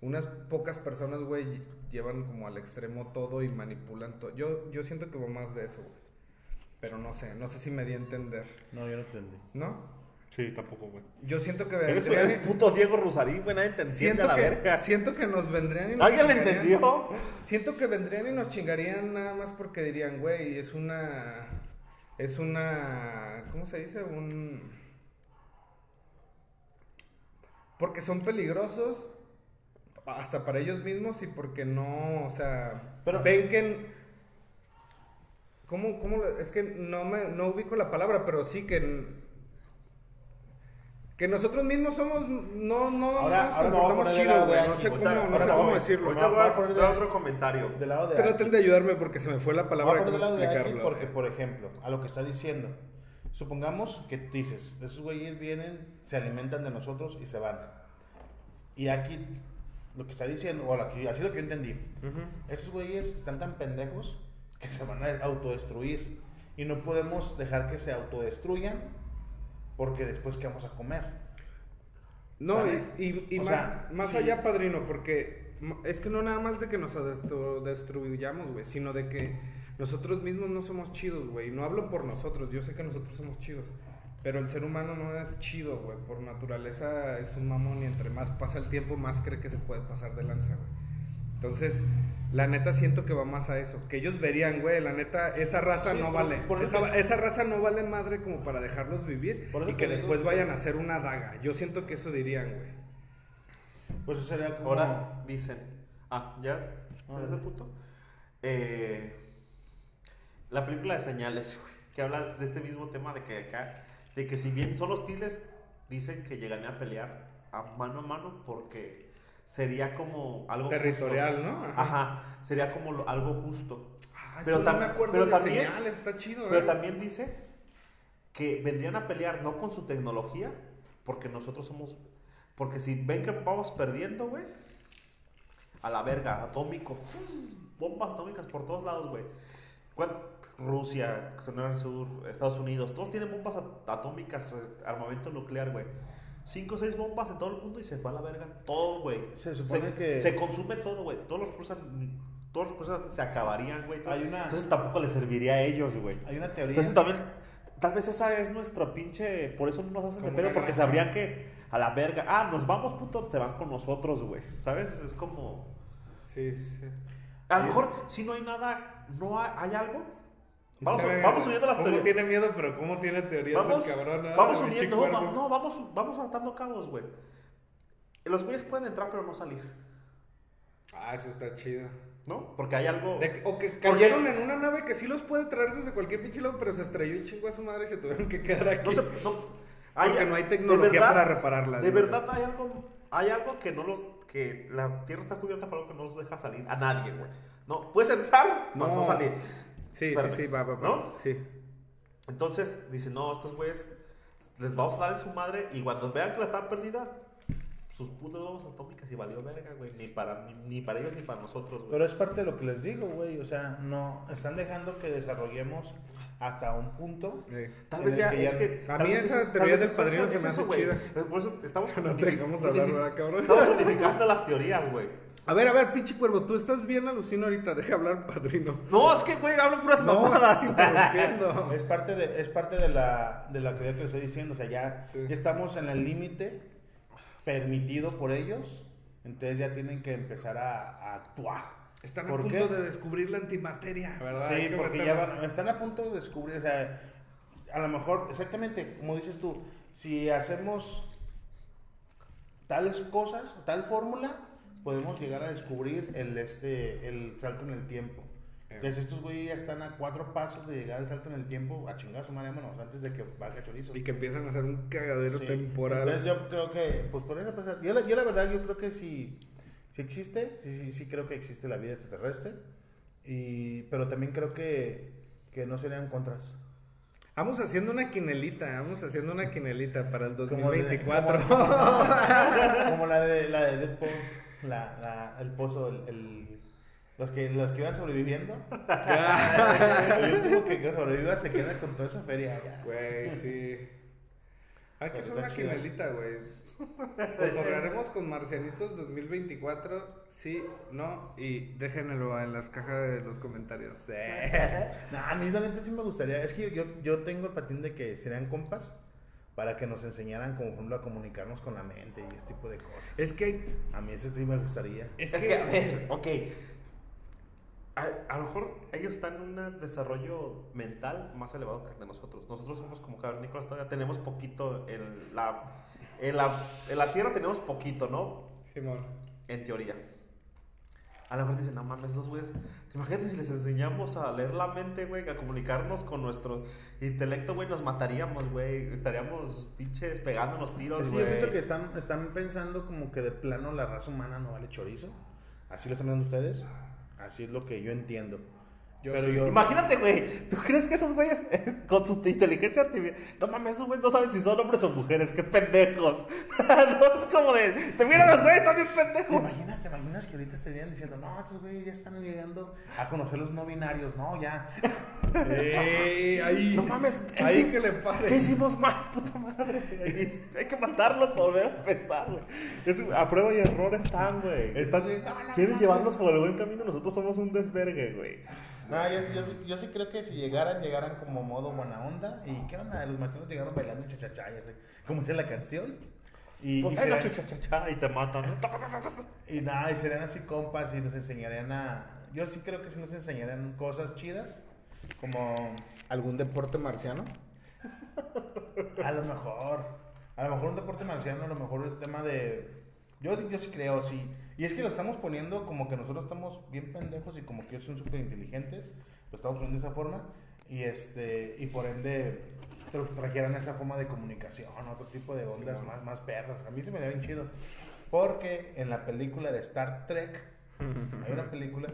unas pocas personas, güey, llevan como al extremo todo y manipulan todo. Yo, yo siento que va más de eso, güey. Pero no sé, no sé si me di a entender, No, yo no entendí. ¿no? Sí, tampoco, güey. Yo siento que Eres, vendrían- eres puto Diego Rosarín, güey, nadie te entiende siento a la que, verga. siento que nos vendrían y nos ¿Alguien le entendió? Siento que vendrían y nos chingarían nada más porque dirían, güey, es una. Es una. ¿Cómo se dice? Un. Porque son peligrosos hasta para ellos mismos y porque no. O sea. Pero- ven que. ¿Cómo, cómo Es que no, me, no ubico la palabra, pero sí que. Que nosotros mismos somos. No, no, Ahora- nos ahora voy a comportamos chido, güey. No sé cómo, Ahorita- no sé cómo voy- decirlo. Ahorita voy voy a a poner otro comentario. Del lado de Traten Aki. de ayudarme porque se me fue la Voy palabra a cómo poner del lado de Aki porque, por ejemplo, a lo que está diciendo, supongamos que dices, esos güeyes vienen, se alimentan de nosotros y se van. Y aquí, lo que está diciendo, o aquí, así lo que yo entendí, esos güeyes están tan pendejos que se van a autodestruir. Y no podemos dejar que se autodestruyan porque después, ¿qué vamos a comer? No, ¿Sale? y, y- y O más, sea, más sí. allá, padrino, porque es que no nada más de que nos destru- destruyamos, güey, sino de que nosotros mismos no somos chidos, güey. No hablo por nosotros, yo sé que nosotros somos chidos, pero el ser humano no es chido, güey. Por naturaleza es un mamón y entre más pasa el tiempo, más cree que se puede pasar de lanza, güey. Entonces, la neta siento que va más a eso. Que ellos verían, güey, la neta, esa raza Sí, no por- vale. por esa, que- esa raza no vale madre como para dejarlos vivir Por eso y que después vayan a hacer una daga. Yo siento que eso dirían, güey. Pues eso sería como... Ahora dicen, ah, ya. ¿sabes el punto? Eh, la película de señales, güey, que habla de este mismo tema de que acá, de que si bien son hostiles, dicen que llegan a pelear a mano a mano porque sería como algo Territorial, justo. ¿no? Ajá. Ajá. sería como algo justo. Ah, Pero eso no tam- me acuerdo pero de también- señales, está chido, Pero ¿eh? también dice que vendrían a pelear no con su tecnología, porque nosotros somos. Porque si ven que vamos perdiendo, güey, a la verga, atómico, bombas atómicas por todos lados, güey. ¿Cuán- Rusia, Sur, Estados Unidos, todos tienen bombas at- atómicas, eh, armamento nuclear, güey. Cinco o seis bombas en todo el mundo y se fue a la verga todo, güey. Se supone que- Se consume todo, güey. Todos los recursos, todos los recursos se acabarían, güey. Hay una- Entonces tampoco les serviría a ellos, güey. Hay una teoría... Entonces también, tal vez esa es nuestra pinche, por eso no nos hacen de pedo, porque sabrían que a la verga, ah, nos vamos, puto, se van con nosotros, güey, ¿sabes? Es como, Sí, sí, sí. a lo mejor si no hay nada, no hay, hay algo, vamos, Chale, vamos uniendo las ¿Cómo teorías. tiene miedo, pero cómo tiene teorías Vamos, el cabrón? Ah, vamos uniendo, no, cuervo. va- no, vamos, vamos atando cabos, güey. Los güeyes pueden entrar pero no salir, Ah, eso está chido. ¿no? Porque hay algo... De o que Porque- cayeron en una nave que sí los puede traer desde cualquier pinche lado, pero se estrelló y chingó a su madre y se tuvieron que quedar aquí. No se, no, Porque no hay tecnología para repararlas, De verdad hay algo, hay algo que no los, que la tierra está cubierta para algo que no los deja salir a nadie, güey. No, puedes entrar, más no, No. salir. Sí, Espérame, sí, sí, va, va, va. ¿No? Sí. Entonces, dice, no, estos güeyes les vamos a dar en su madre y cuando vean que la están perdida, sus putas bombas atómicas y valió verga, güey. Ni para, ni, ni para ellos ni para nosotros, güey. Pero es parte de lo que les digo, güey. O sea, no están dejando que desarrollemos hasta un punto. Tal vez ya, que es que... A mí esa teoría del padrino se me hace chida. Por eso estamos... No unifi- dejamos hablar, ¿verdad, cabrón? Estamos unificando las teorías, güey. A ver, a ver, pinche cuervo, tú estás bien alucino ahorita, deja hablar padrino. No, es que, güey, hablo puras No, mamadas. Es parte de, es parte de la, de la que te estoy diciendo. O sea, ya, Sí. ya estamos en el límite permitido por ellos. Entonces ya tienen que empezar a, a actuar. Están a ¿Por punto qué? de descubrir la antimateria, ¿verdad? Sí, que porque meterlo. ya van- están a punto de descubrir, o sea, a lo mejor, exactamente, como dices tú, si hacemos tales cosas, tal fórmula, podemos llegar a descubrir el, este, el salto en el tiempo. Eh. Entonces estos güeyes ya están a cuatro pasos de llegar al salto en el tiempo, a chingar a su madre, vámonos, antes de que valga chorizo. Y que empiezan a hacer un cagadero Sí. temporal. Entonces yo creo que, pues por eso, pues, yo, la- yo la verdad, yo creo que sí, sí existe, sí, sí, sí creo que existe la vida extraterrestre, y, pero también creo que, que no serían contras. Vamos haciendo una quinelita, vamos haciendo una quinelita para el Como de- 2024. Como, como la de la de Deadpool, la, la, el pozo, el, el- los que los que iban sobreviviendo. el último que, sobreviva se queda con toda esa feria. Güey, sí. Hay que Pero hacer una quinelita, güey. Cotorrearemos con Marcianitos 2024, sí, no, y déjenlo en las cajas de los comentarios. No, a mí realmente sí me gustaría. Es que yo, yo tengo el patín de que serían compas. para que nos enseñaran, como por ejemplo, a comunicarnos con la mente y ese tipo de cosas. Es que A mí ese sí me gustaría. Es, que, a ver, ok. A, a lo mejor ellos están en un desarrollo mental más elevado que el de nosotros. Nosotros somos como cavernícolas todavía, tenemos poquito en la, en la, en la tierra tenemos poquito, ¿no? Simón. En teoría. A lo mejor dicen, no mames, esos güeyes. Imagínate si les enseñamos a leer la mente, güey, a comunicarnos con nuestro intelecto, güey, nos mataríamos, güey. Estaríamos pinches pegándonos tiros, Es que güey. yo pienso que están, están pensando como que de plano la raza humana no vale chorizo. Así lo están viendo ustedes. Así es lo que yo entiendo. Yo Pero sí. yo. Imagínate, güey. ¿Tú crees que esos güeyes con su inteligencia artificial. No mames, esos güeyes no saben si son hombres o mujeres. Qué pendejos. no es como de. Te miran los güeyes también ¿Te pendejos. imaginas, te imaginas que ahorita estarían diciendo, no, estos güeyes ya están llegando a conocer los no binarios? No, ya. Ey, ahí. No mames, ¿qué Ahí que le pare. ¿Qué hicimos mal, puta madre? Hay, que matarlos para volver a pensar, güey. A prueba y error están, güey. Están- quieren no, llevarnos por el buen camino. Nosotros somos un desvergue, güey. No, yo, yo, sí- yo sí creo que si llegaran, llegaran como modo buena onda. ¿Y qué onda? Los marcianos llegaron bailando chachachá, ya sé, como dice la canción. Y, Pues y, cha, y te matan. ¿no? y nada, y serían así compas y nos enseñarían a... Yo sí creo que sí nos enseñarían cosas chidas. Como ¿Algún deporte marciano? A lo mejor. A lo mejor un deporte marciano, a lo mejor es tema de. Yo, yo sí creo, sí. Y es que lo estamos poniendo como que nosotros estamos bien pendejos y como que ellos son súper inteligentes. Lo estamos poniendo de esa forma. Y este y por ende tra- trajeran esa forma de comunicación, otro tipo de ondas más, más perras. A mí se me da bien chido. Porque en la película de Star Trek, hay una película.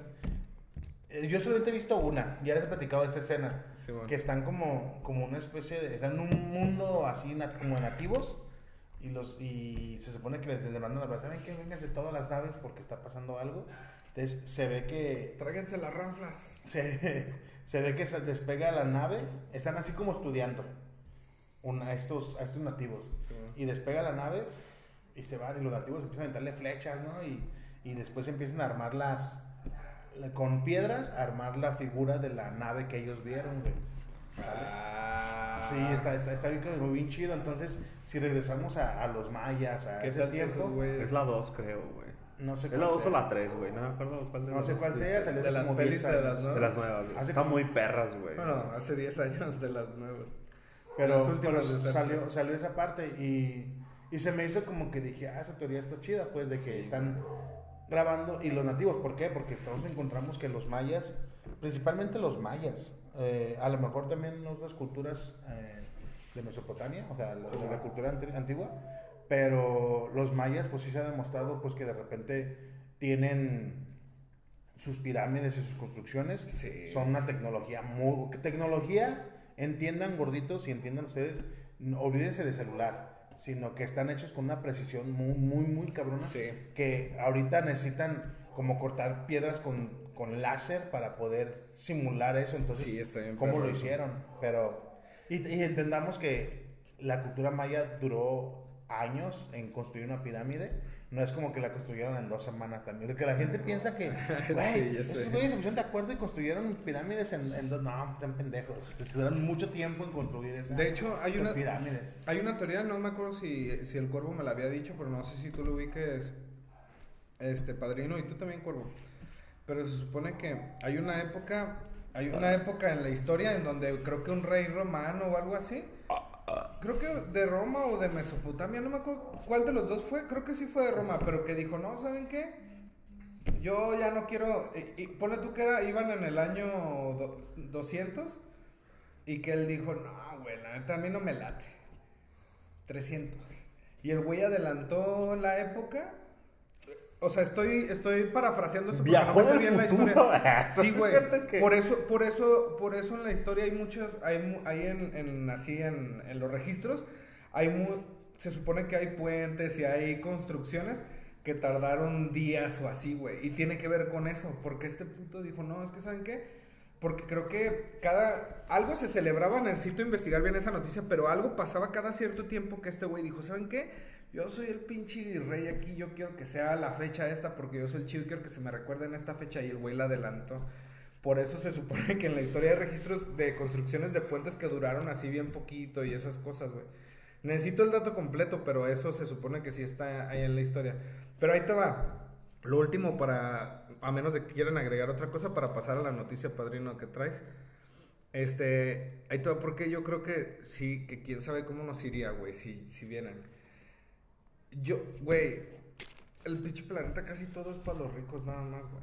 eh, Yo solamente he visto una, ya les he platicado de esta escena Sí, bueno. que están como, como una especie de, están en un mundo así nat- como nativos y los y se supone que les, les mandan a ¿saben qué? Vénganse todas las naves porque está pasando algo. Entonces se ve que Tráiganse las ranflas. se, se ve que se despega la nave, están así como estudiando una, a, estos, a estos nativos. Y despega la nave y se van y los nativos empiezan a meterle flechas, ¿no? Y, y después empiezan a armar las, la- con piedras, a armar la figura de la nave que ellos vieron, güey. Ah. Sí, está, está, está bien, como bien chido. Entonces, si regresamos a, a los mayas, a ¿Qué ese tal tiempo, esos? Es la 2, creo, güey. no sé Es la cuál 2 o la 3, güey. No me acuerdo cuál de No sé cuál sea, salió De las pelis 10 de las nuevas. De las nuevas, güey. Están como- muy perras, güey. Bueno, hace 10 años de las nuevas. Pero, Las últimas pero salió, salió esa parte y, y se me hizo como que dije, ah, esa teoría está chida, pues, de que están grabando. Y los nativos, ¿por qué? Porque todos encontramos que los mayas, principalmente los mayas, eh, a lo mejor también otras culturas eh, de Mesopotamia, o sea, la, de la cultura antigua, pero los mayas, pues sí se ha demostrado, pues, que de repente tienen sus pirámides y sus construcciones Sí. son una tecnología muy... Tecnología, entiendan gorditos y entiendan ustedes, no, olvídense de celular, sino que están hechos con una precisión muy, muy, muy cabrona. Sí. Que ahorita necesitan como cortar piedras con, con láser para poder simular eso. Entonces, Sí, está bien ¿cómo lo hicieron? Pero... Y, y entendamos que la cultura maya duró años en construir una pirámide. No es como que la construyeron en dos semanas también. Lo que la gente piensa que, güey, Sí, esos güeyes se pusieron de acuerdo y construyeron pirámides en, en dos. No, están pendejos. Se duraron mucho tiempo en construir esa, De hecho, hay esas una- pirámides. Hay una teoría, no me acuerdo si, si el cuervo me la había dicho, pero no sé si tú lo ubiques, este padrino, y tú también, cuervo. Pero se supone que hay una época, hay una época en la historia en donde creo que un rey romano o algo así, creo que de Roma o de Mesopotamia, no me acuerdo cuál de los dos fue, creo que sí fue de Roma, pero que dijo, no, ¿saben qué? Yo ya no quiero, y, y ponle tú que era, iban en el año do- 200 y que él dijo, no, güey, la neta a mí no me late. 300. Y el güey adelantó la época. O sea, estoy, estoy parafraseando esto porque Viajó no me sé en bien la historia. Sí, güey. Que- Por eso, por eso, por eso en la historia hay muchas, hay, hay en, en- así en, en los registros, hay mu- se supone que hay puentes y hay construcciones que tardaron días o así, güey. Y tiene que ver con eso, porque este puto dijo, no, es que ¿saben qué? Porque creo que cada... Algo se celebraba, necesito investigar bien esa noticia, pero algo pasaba cada cierto tiempo que este güey dijo, ¿saben qué? Yo soy el pinche rey aquí, yo quiero que sea la fecha esta porque yo soy el chido quiero que se me recuerde en esta fecha y el güey la adelantó. Por eso se supone que en la historia hay registros de construcciones de puentes que duraron así bien poquito y esas cosas, güey. Necesito el dato completo, pero eso se supone que sí está ahí en la historia. Pero ahí te va. Lo último para, a menos de que quieran agregar otra cosa para pasar a la noticia padrino que traes. Este, ahí te va porque yo creo que sí, que quién sabe cómo nos iría, güey, si, si vienen. Yo, güey, el pinche planeta casi todo es para los ricos nada más, güey.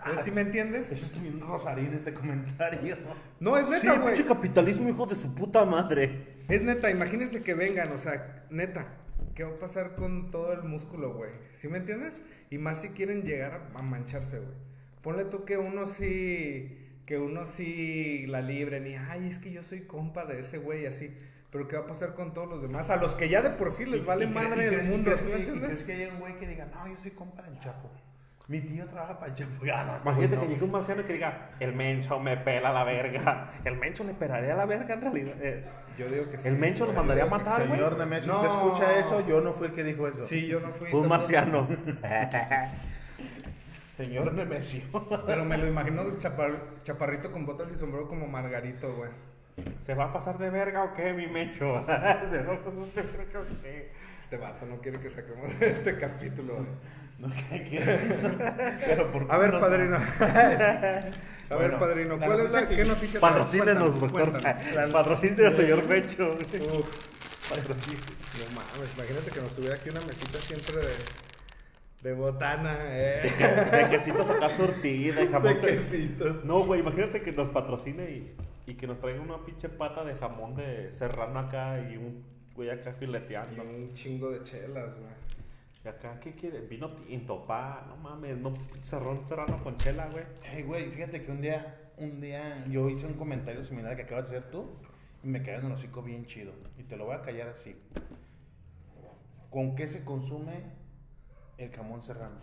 Ah, ¿Sí me entiendes? Eso es bien rosarín este comentario. No, es Sí, neta, güey. pinche capitalismo, hijo de su puta madre. Es neta, imagínense que vengan, o sea, neta, ¿qué va a pasar con todo el músculo, güey? ¿Sí me entiendes? Y más si quieren llegar a, a mancharse, güey. Ponle tú que uno sí, que uno sí la libren y, ay, es que yo soy compa de ese güey, así. Pero ¿qué va a pasar con todos los demás? A los que ya de por sí les vale madre el mundo, crees ¿sí me que- crees que hay un güey que diga, no, yo soy compa del Chapo. Mi tío trabaja para el Chapo. Ya, no, Imagínate no. que llegue un marciano y que diga, el mencho me pela la verga. El mencho le pelaría la verga en realidad. Eh, Yo digo que sí. El Mencho los mandaría a matar, güey. Señor Nemesio, No. ¿usted escucha eso? Yo no fui el que dijo eso. Sí, yo no fui. Fue un marciano. Señor Nemesio. Pero me lo imagino chapar- chaparrito con botas y sombrero como Margarito, güey. ¿Se va a pasar de verga o qué, mi mencho? ¿Se va a pasar de verga o qué? Este vato no quiere que saquemos este capítulo. No, ¿qué quiere? A ver, no- padrino. A ver, padrino, ¿cuál es la que- qué noticia? Patrocínenos, doctor. Patrocínenos, señor Mencho. Uf, Patrocinio. no mames, imagínate que nos tuviera aquí una mesita siempre de, de botana, eh. De, ques- de quesitos acá surtida, de jamón. De se- quesitos. No, güey, imagínate que nos patrocine y, y que nos traiga una pinche pata de jamón de serrano acá y un güey acá Y fileteando. un chingo de chelas, güey. Y acá, ¿qué quiere? Vino tinto, pa. No mames, no pinche serrano, con chela, güey. Hey, güey, fíjate que un día, un día yo hice un comentario similar al que acabas de hacer tú y me quedé en el hocico bien chido. Y te lo voy a callar así. ¿Con qué se consume el jamón serrano?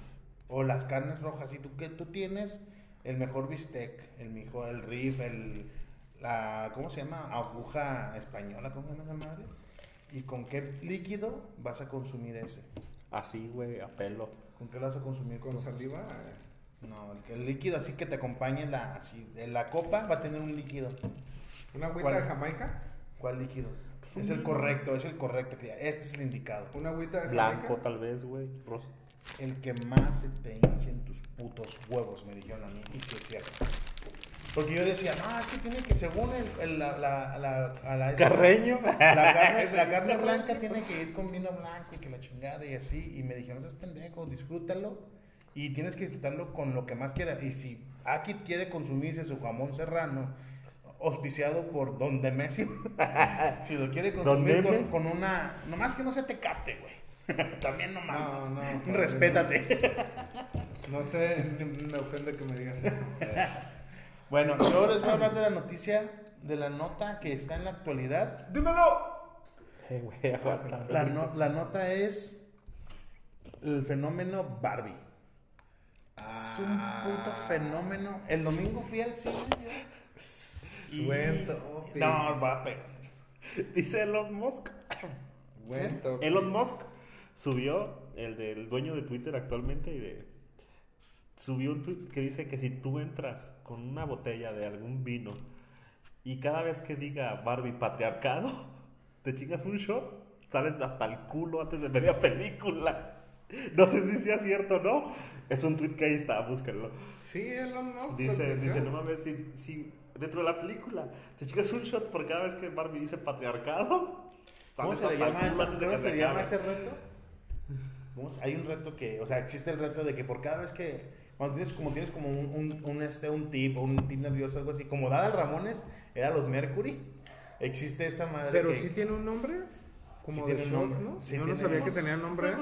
O las carnes rojas. Y tú, que tú tienes el mejor bistec, el mejor, el riff, el, la, ¿cómo se llama? Aguja española, ¿cómo se llama esa madre? ¿Y con qué líquido vas a consumir ese? Así, güey, a pelo. ¿Con qué lo vas a consumir? Con tú? saliva. No, el, el líquido así que te acompañe la, así, en la copa va a tener un líquido. Una agüita ¿Cuál? de Jamaica. ¿Cuál líquido? Es el correcto, es el correcto. Este es el indicado. Una agüita de Blanco, Jamaica. tal vez, güey. rosa. El que más se te hinchen tus putos huevos, me dijeron a mí. Y sí es cierto. Porque yo decía, no, es que tiene que, según el, el- la, la, la, a la- Carreño. La carne, la carne blanca tiene que ir con vino blanco y que la chingada y así. Y me dijeron, no seas pendejo, disfrútalo. Y tienes que disfrutarlo con lo que más quieras. Y si Aki quiere consumirse su jamón serrano, auspiciado por Don Demesio, si lo quiere consumir con, con una. Nomás que no se te capte, güey. También no mames. No, no, Respétate. No sé, me ofende que me digas eso. Bueno, yo les voy a hablar de la noticia, de la nota que está en la actualidad. ¡Dímelo! Eh, güey, aguanta. La, no- la nota es el fenómeno Barbie. Es un puto fenómeno. El domingo fui al cine. y- Buen. No, va a pegar. Dice Elon Musk. Buen. Elon Musk subió, el del dueño de Twitter actualmente, y de- subió un tweet que dice que si tú entras con una botella de algún vino y cada vez que diga Barbie patriarcado, te chingas un shot, sales hasta el culo antes de media película. No sé si sea cierto o no. Es un tweet que ahí está, búsquenlo. Sí, Elon Musk. Dice, dice, no mames, si, si dentro de la película te chingas un shot por cada vez que Barbie dice patriarcado. ¿Cómo se le llama, ¿Cómo se llama ese reto? ¿Cómo se- Hay un reto que, o sea, existe el reto de que por cada vez que, cuando tienes como, tienes como un, un, un, este, un tip o un tip nervioso, algo así, como Dada Ramones, era los Mercury, existe esa madre Pero que... sí tiene un nombre. Como Sí de tiene nombre. ¿no? Sí Yo no tiene sabía que tenía nombre.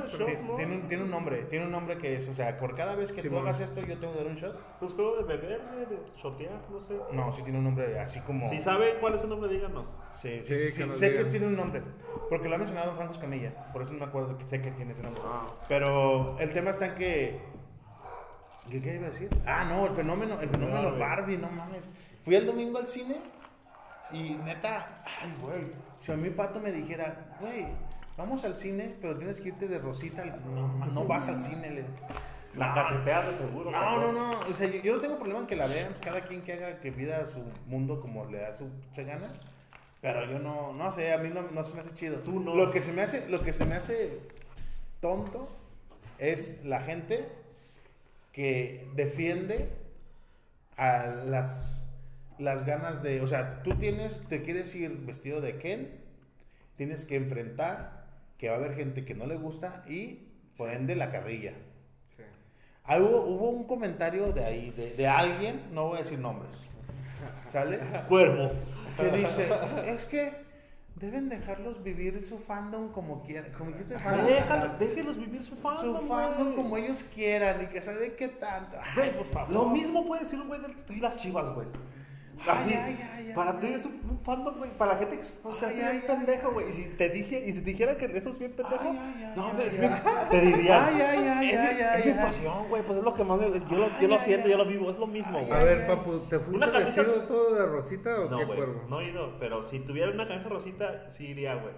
Tiene un, tiene un nombre, tiene un nombre que es, o sea, por cada vez que Sí, tú hagas esto, yo tengo que dar un shot. Pues juego de beber, de shotear, no sé. No, sí tiene un nombre así como. Si saben cuál es el nombre, díganos. Sí, Sí, sí, que sé que digan. tiene un nombre. Porque lo ha mencionado Franco Escamilla. Por eso no me acuerdo que sé que tiene ese nombre. Ah. Pero el tema está en que. ¿Qué, qué iba a decir? Ah, no, el fenómeno, el fenómeno Barbie. Barbie, no mames. Fui el domingo al cine y neta, ay, güey. Si a mi pato me dijera, güey, vamos al cine, pero tienes que irte de rosita, no, no vas al cine. Le... La No, cachetea de seguro. no, no, no. O sea, yo, yo no tengo problema en que la vean. pues, cada quien que haga que vida su mundo como le da su se gana. Pero yo no, no sé, a mí no, no se me hace chido. Tú no. Lo que se me hace, lo que se me hace tonto es la gente que defiende a las, las ganas de, o sea, tú tienes, te quieres ir vestido de Ken, tienes que enfrentar que va a haber gente que no le gusta y por ende la carrilla. Sí. Ah, hubo, hubo un comentario de ahí, de, de alguien, no voy a decir nombres, ¿sale? Cuervo. Que dice, es que deben dejarlos vivir su fandom como quieran, como que ese fandom, Déjalo- déjenlos vivir su su fandom, fandom güey. como ellos quieran y que sabe qué tanto. Ay, por favor. Lo mismo puede decir un güey del tú y las chivas, güey. Así, Ay, ay, ay, para ti es un, fandom, güey. Para la gente que se hace bien pendejo, güey. Y si te dije, y si te dijera que eso es bien pendejo, no, es bien, te diría. Ay, ay, ay, es mi, ay, ay, es mi ay. pasión, güey. Pues es lo que más me, yo lo, Ay, yo lo ay, siento, ay. yo lo vivo, es lo mismo, güey. A ver, papu, ¿te fuiste Una camisa- vestido todo de rosita o No, qué güey, cuervo? no he ido, pero si tuviera una camisa rosita, sí iría, güey.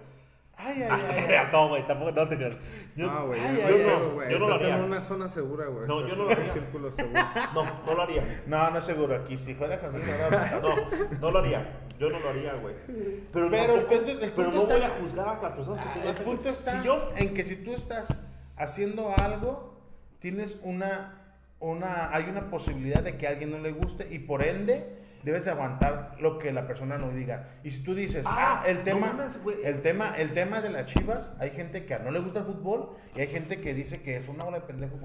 Ay, ay, Ah, ay, no ay. no, güey, tampoco, no te creas. Yo- No, güey, Ay, yo, no, güey. yo no lo Estás en haría. una zona segura, güey. No, yo no en lo un haría. círculo seguro. No, no lo haría. No, no es seguro aquí. Si fuera con No, no lo haría. Yo no lo haría, güey. Pero, Pero el tampoco- punto- el pero no está- voy a juzgar a las personas que sí lo El punto está Si yo en que si tú estás haciendo algo, tienes una, una, hay una posibilidad de que a alguien no le guste y por ende debes de aguantar lo que la persona no diga. Y si tú dices, Ah, ah, el no tema, mames, el tema, el tema de las Chivas, hay gente que no le gusta el fútbol y hay gente que dice que es una bola de pendejo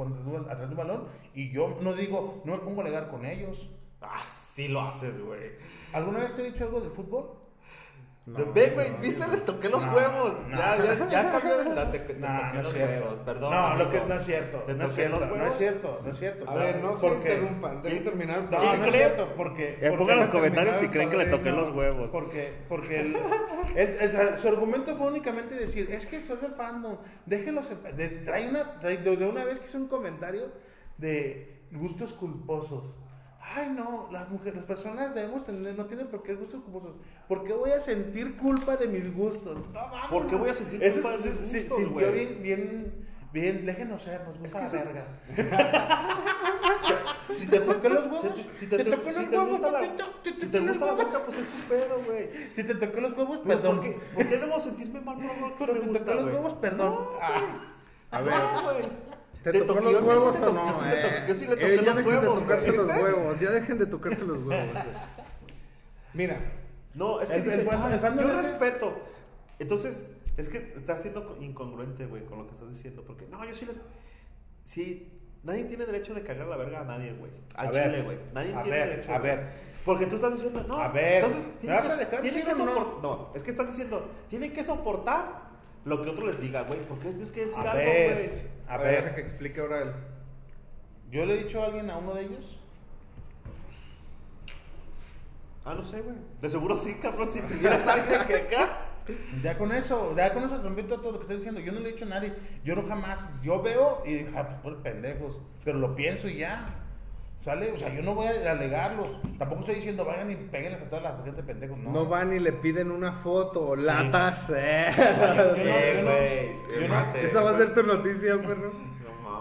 atrás de un balón y yo no digo, no me pongo a alegar con ellos. Ah, sí lo haces, güey. ¿Alguna vez te he dicho algo del fútbol? No, no, viste, le toqué los No, huevos. no. Ya, ya, ya cambió de la te, te No, toqué no es los cierto. huevos, perdón. no, lo que no es cierto. ¿Te No es toqué cierto, los no es cierto, no es cierto. A ver, no se interrumpan, dejen terminar. No, ¿Quién no es cierto, porque... Eh, porque- pongan los terminar comentarios si creen que le toqué los huevos. Porque, porque el, el- el- su argumento fue únicamente decir, es que soy del fandom, déjenlos... en paz". De, trae una, trae- de una vez que hizo un comentario de gustos culposos. Ay, no, las mujeres, las personas debemos tener, no tienen por qué gustos culposos. ¿Por qué voy a sentir culpa de mis gustos? No, mames, ¿Por qué voy a sentir Eso culpa de sí- mis sí- gustos, sintió güey? bien, bien, bien, déjenos ser, nos gusta Es que la eso- verga. Si te ¿Por qué los huevos? Si, si te, ¿Te te- tocó si los te huevos, gusta la, papito? ¿Te si tocó te los gusta la huevos? boca, pues es tu pedo, güey. Si te toqué los huevos, Pero perdón. ¿por qué, ¿Por qué debo sentirme mal por algo que me te gusta, toqué los güey? huevos, perdón. Ah. A ver, No. ¿Te Te tocó los yo sí huevos o no? yo sí le toqué- los dejen de huevos, tocarse los huevos, ya dejen de tocarse los huevos. Mira, No, es que dice, el fandom- "Ah, el fandom yo respeto. Entonces, es que estás siendo co- incongruente, güey, con lo que estás diciendo. Porque, no, yo sí les... Sí, nadie tiene derecho de cagar la verga a nadie, güey. Al A chile, güey. Nadie a tiene ver, derecho. a güey. ver. Porque tú estás diciendo, no. A ver, entonces, ¿me vas que- a dejar que o no? sopor- no, es que estás diciendo, tienen que soportar lo que otro les diga, güey. Porque tienes que decir A algo, güey. a a ver, que explique ahora él. Yo le he dicho a alguien, a uno de ellos, Ah, no sé, güey. De seguro sí, cabrón, si tuvieras alguien que acá. ya con eso, ya con eso transmito todo lo que estoy diciendo. Yo no le he dicho a nadie. Yo no jamás, yo veo y digo, ah, pues por pendejos. Pero lo pienso y ya. ¿Sale? O sea, yo no voy a alegarlos. Tampoco estoy diciendo, vayan y péguenles a toda la gente pendejos. No, No van y le piden una foto o latas, eh. Esa va a ser tu noticia, perro.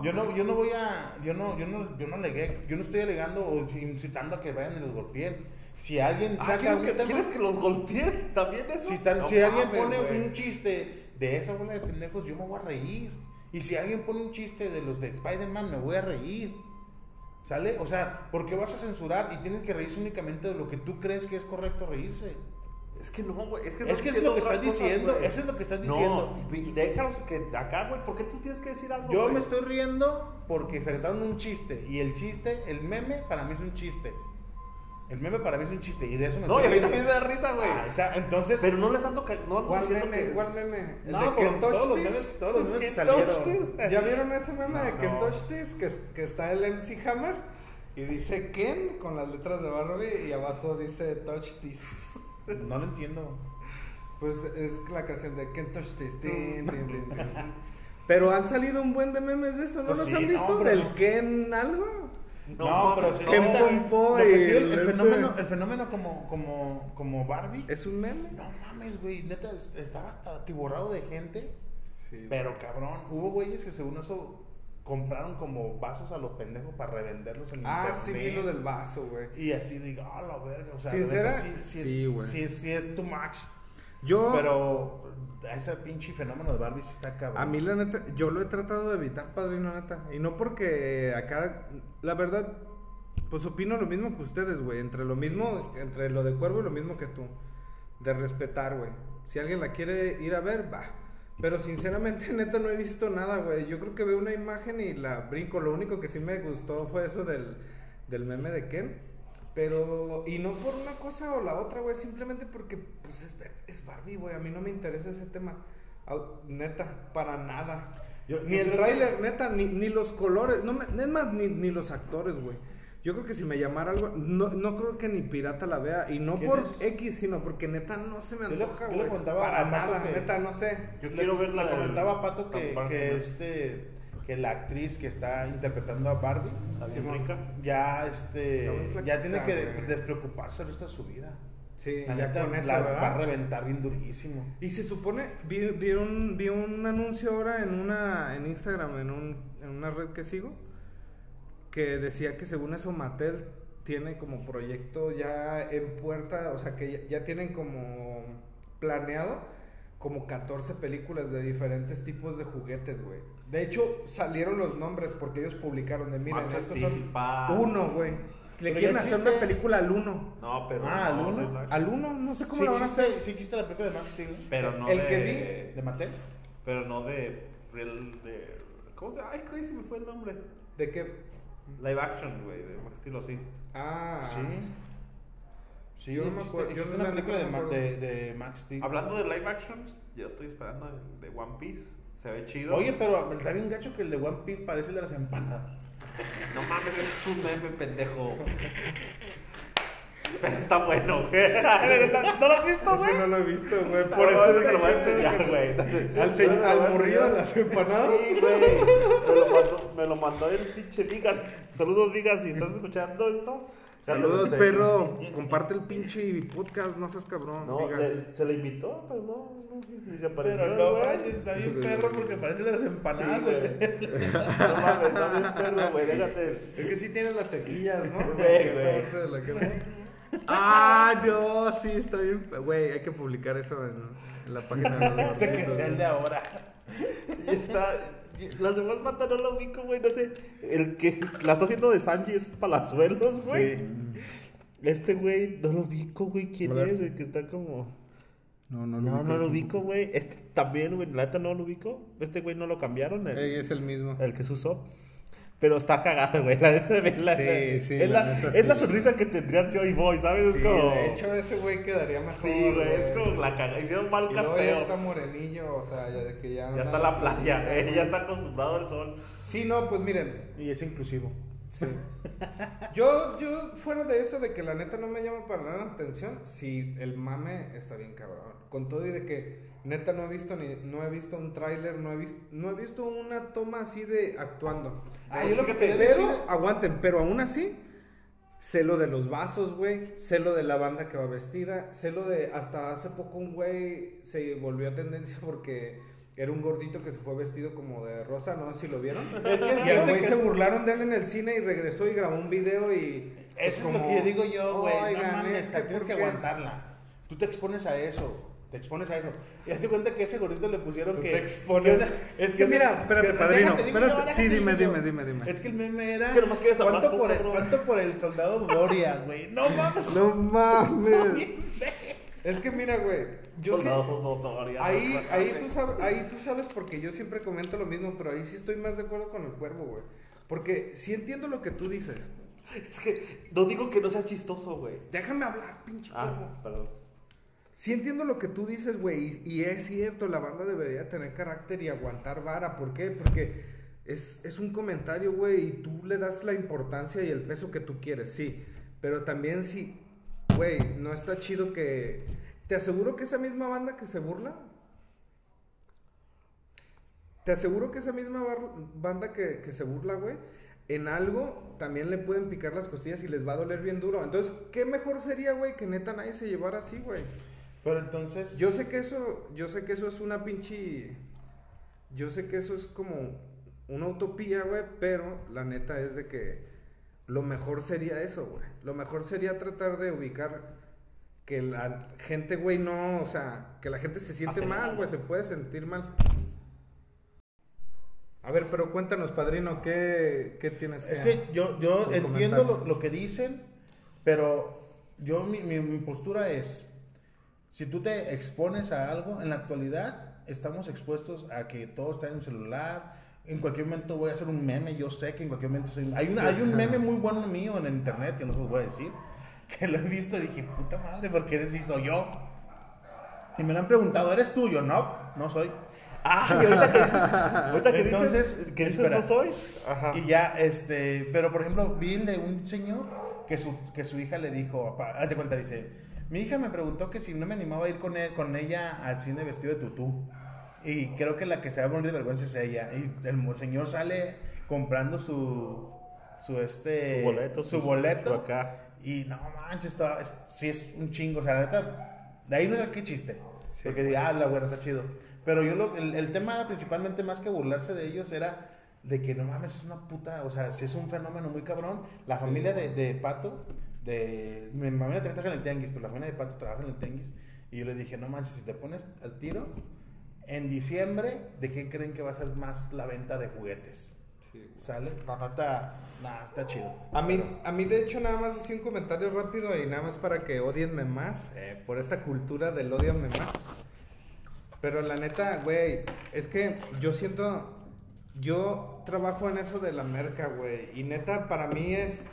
Yo no, yo no voy a, yo no, yo no, yo no alegué, yo no estoy alegando o incitando a que vayan y los golpeen. Si alguien Ah, saca ¿quieres, un que, tema- ¿Quieres que los golpeen también eso? si, están- No si alguien mames, pone güey. un chiste de esa bola de pendejos, yo me voy a reír. Y si alguien pone un chiste de los de Spider-Man, me voy a reír. ¿Sale? O sea, ¿por qué vas a censurar y tienes que reírse únicamente de lo que tú crees que es correcto reírse? Es que no, güey. Es que, Es que es lo que estás cosas, diciendo, güey. eso es lo que estás diciendo. No, déjalos que acá, güey. ¿Por qué tú tienes que decir algo? Yo me estoy riendo porque se un chiste. Y el chiste, el meme, para mí es un chiste. El meme para mí es un chiste. Y de eso me No, y a mí también me da risa, güey. Ah, está, entonces. Pero no les ando, ca- no ando ¿Cuál diciendo meme? que. ¿Cuál meme? ¿El no, de Kentosh todos los memes, todos los memes que salieron. ¿Ya vieron ese meme de No, Ken no. Toshtis? Que, que está el MC Hammer y dice Ken con las letras de Barbie y abajo dice Touchtis. No lo entiendo. Pues es la canción de Ken Touchtis. Tin, tin, tin, tin. Pero han salido un buen de memes de eso, ¿no Pues los sí, han no, visto? pero ¿Del no. Ken algo? No, pero sí. no. Pompo lo que y sí, el, el- fenómeno, el fenómeno como, como, como Barbie. ¿Es un meme? No mames, güey. Neta, es- estaba hasta tiborrado de gente. Sí. Pero cabrón, hubo güeyes que según eso compraron como vasos a los pendejos para revenderlos en Ah, internet. sí, vi lo del vaso, güey. Y así digo, ah, la verga. O sea, sí, sí, Sí, es, sí, sí es too much. Yo, Pero ese pinche fenómeno de Barbie está cabrón. a mí la neta, yo lo he tratado de evitar, padrino, neta. Y no porque acá, la verdad, pues opino lo mismo que ustedes, güey. Entre lo mismo, entre lo de Cuervo y lo mismo que tú. De respetar, güey. Si alguien la quiere ir a ver, va. Pero sinceramente, neta, no he visto nada, güey. Yo creo que veo una imagen y la brinco. Lo único que sí me gustó fue eso del, del meme de Ken. Pero, y no por una cosa o la otra, güey. Simplemente porque, pues, es, es Barbie, güey. A mí no me interesa ese tema. Neta, para nada. Yo- ni yo el que- tráiler, neta, ni, ni los colores. No me, es más, ni, ni los actores, güey. Yo creo que si me llamara algo, no, no creo que ni pirata la vea. Y no ¿Quién por es? X, sino porque neta no se me Yo le- antoja, yo le güey. contaba Para nada, que- neta, no sé. Yo Le- quiero ver la le comentaba a Pato que, que este que la actriz que está interpretando a Barbie Simón. rica. ya este ya tiene que despreocuparse el resto de su vida. Sí, La ya neta, con eso, la va a reventar bien durísimo. Y se supone, vi, vi, un, vi un anuncio ahora en una en Instagram, en, un, en una red que sigo, que decía que según eso Mattel tiene como proyecto ya en puerta, o sea que ya, ya tienen como planeado como 14 películas de diferentes tipos de juguetes, güey. De hecho, salieron los nombres porque ellos publicaron de, miren, Max estos son pa. uno, güey. Le Pero quieren hacer existe. una película al uno. No, pero. Ah, no, ¿al uno? Al uno, no sé cómo Sí lo van a hacer. sí existe la película de Max Steel Pero no El de. que de Mattel. Pero no de. real- de ¿Cómo se llama? Ay, ¿qué se me fue el nombre? ¿De qué? Live action, güey, de Max Steel, así. Ah, Sí. Sí, Yo no me acuerdo, yo una la película de, neta no Ma- me de, Max Steel. Hablando de live actions, yo estoy esperando el de One Piece. Se ve chido. Oye, pero está bien gacho que el de One Piece parece el de las empanadas. No mames, es un meme pendejo. Pero está bueno, güey. ¿No lo has visto, güey? Ese no lo he visto, güey. Por eso te lo voy a enseñar, güey. Al, se- al morrillo de las empanadas. Sí, güey. Me lo mandó, me lo mandó el pinche Vigas. Saludos, Vigas, si estás escuchando esto. Saludos, perro. Comparte el pinche podcast, no seas cabrón. No, digas. le- se le invitó, pero no, no, ni se apareció. Pero no güey. está bien perro porque parece las empanadas. Sí, güey. No mames, está bien perro, güey, déjate. Es que sí tiene las cejillas, ¿no? Güey, güey. parte de la cara. Ah, no, sí, está bien. Güey, hay que publicar eso en, en la página de los Sé que sea el de ahora. Y está. Las demás bandas no lo ubico, güey. No sé. El que la está haciendo de Sanji es Palazuelos, güey. Este güey no lo ubico, güey. ¿Quién es? El que está como. No, no No, no lo ubico, güey. Este también, güey. La neta no lo ubico. Este güey no lo cambiaron. El, es el mismo. el que se usó. Pero está cagado, güey. La la- Sí, sí, Es la es sí. la sonrisa que tendría Joy Boy, ¿sabes? Sí, es como. de hecho, ese güey quedaría mejor. sí, güey. Es como la cagada. Hicieron mal Y luego ya está casteo. morenillo, o sea, ya de que ya. Ya está la playa, eh, ya está acostumbrado al sol. Sí, no, pues miren, Y es inclusivo. Sí. Yo, yo, fuera de eso, de que la neta no me llama para nada la atención, sí, el mame está bien cabrón. Con todo y de que neta no he visto ni, no he visto un tráiler, no he visto, no he visto una toma así de actuando. Ah, Es es lo que quería pero, decir. aguanten, pero aún así, sé lo de los vasos, güey, sé lo de la banda que va vestida, sé lo de, hasta hace poco un güey se volvió a tendencia porque era un gordito que se fue vestido como de rosa, no sé si lo vieron. Es que Y al güey que- se burlaron de él en el cine y regresó y grabó un video y... pues, es lo que yo digo yo, güey. No "Oigan, mames, es que tienes ¿por que qué?". aguantarla. Tú te expones a eso. Te expones a eso. Y hazte cuenta que ese gordito le pusieron que. te expones. que- Es que mira, espérate, que- padrino, déjate, espérate. yo, déjate, Sí, dime, dime, dime, dime. Es que el meme era. Es que nomás quieres hablar ¿cuánto por, el. ¿Cuánto por el soldado Doria, güey? No mames. No mames. Es que mira, güey, yo sí... Soldado, no, no, haría Ahí, ahí, tú sabes, ahí tú sabes porque yo siempre comento lo mismo, pero ahí sí estoy más de acuerdo con el cuervo, güey. Porque sí entiendo lo que tú dices. Es que no digo que no seas chistoso, güey. Déjame hablar, pinche cuervo. Ah, perdón. Sí entiendo lo que tú dices, güey, y, es cierto, la banda debería tener carácter y aguantar vara. ¿Por qué? Porque es, es un comentario, güey, y tú le das la importancia y el peso que tú quieres, sí. Pero también sí, güey, no está chido que... Te aseguro que esa misma banda que se burla... Te aseguro que esa misma banda que, que se burla, güey, en algo también le pueden picar las costillas y les va a doler bien duro. Entonces, ¿qué mejor sería, güey, que neta nadie se llevara así, güey? Pero entonces. Yo sé que eso, yo sé que eso es una pinche, yo sé que eso es como una utopía, güey, pero la neta es de que lo mejor sería eso, güey. Lo mejor sería tratar de ubicar que la gente, güey, no, o sea, que la gente se siente Hace mal, güey, se puede sentir mal. A ver, pero cuéntanos, padrino, ¿qué, qué tienes Es que yo, yo entiendo lo, lo que dicen, pero yo mi, mi- mi postura es, si tú te expones a algo, en la actualidad estamos expuestos a que todo está en un celular, en cualquier momento voy a hacer un meme, yo sé que en cualquier momento soy... Hay, una, hay un meme muy bueno mío en el internet, que no se los voy a decir, que lo he visto y dije, puta madre, porque ese sí soy yo. Y me lo han preguntado, ¿eres tuyo? No, no soy. Ah, y ahorita que dices, ahorita que Entonces, dices, que dices no soy. Ajá. Y ya, este, pero por ejemplo, vi el de un señor que su, que su hija le dijo, haz de cuenta, dice, mi hija me preguntó que si no me animaba a ir con, él, con ella al cine vestido de tutú. Y creo que la que se va a morir de vergüenza es ella. Y el señor sale comprando su, su este, Su boleto, su su- boleto. su acá. Y no manches, está, es, sí es un chingo, o sea, la neta, de ahí no era qué chiste. porque diga, ah, la güera está chido. Pero yo lo, el, el tema era principalmente más que burlarse de ellos era de que no mames, es una puta, o sea, si es un fenómeno muy cabrón. La familia de, de Pato, de, mi también trabaja en el Tianguis, pero la familia de Pato trabaja en el Tianguis. Y yo le dije, no manches, si te pones al tiro, en diciembre, ¿de qué creen que va a ser más la venta de juguetes? ¿Sale? No, no está, nah, está chido. A mí, a mí, de hecho, nada más así un comentario rápido y nada más para que odienme más, eh, por esta cultura del odienme más. Pero la neta, güey, es que yo siento, yo trabajo en eso de la merca, güey, y neta, para mí es,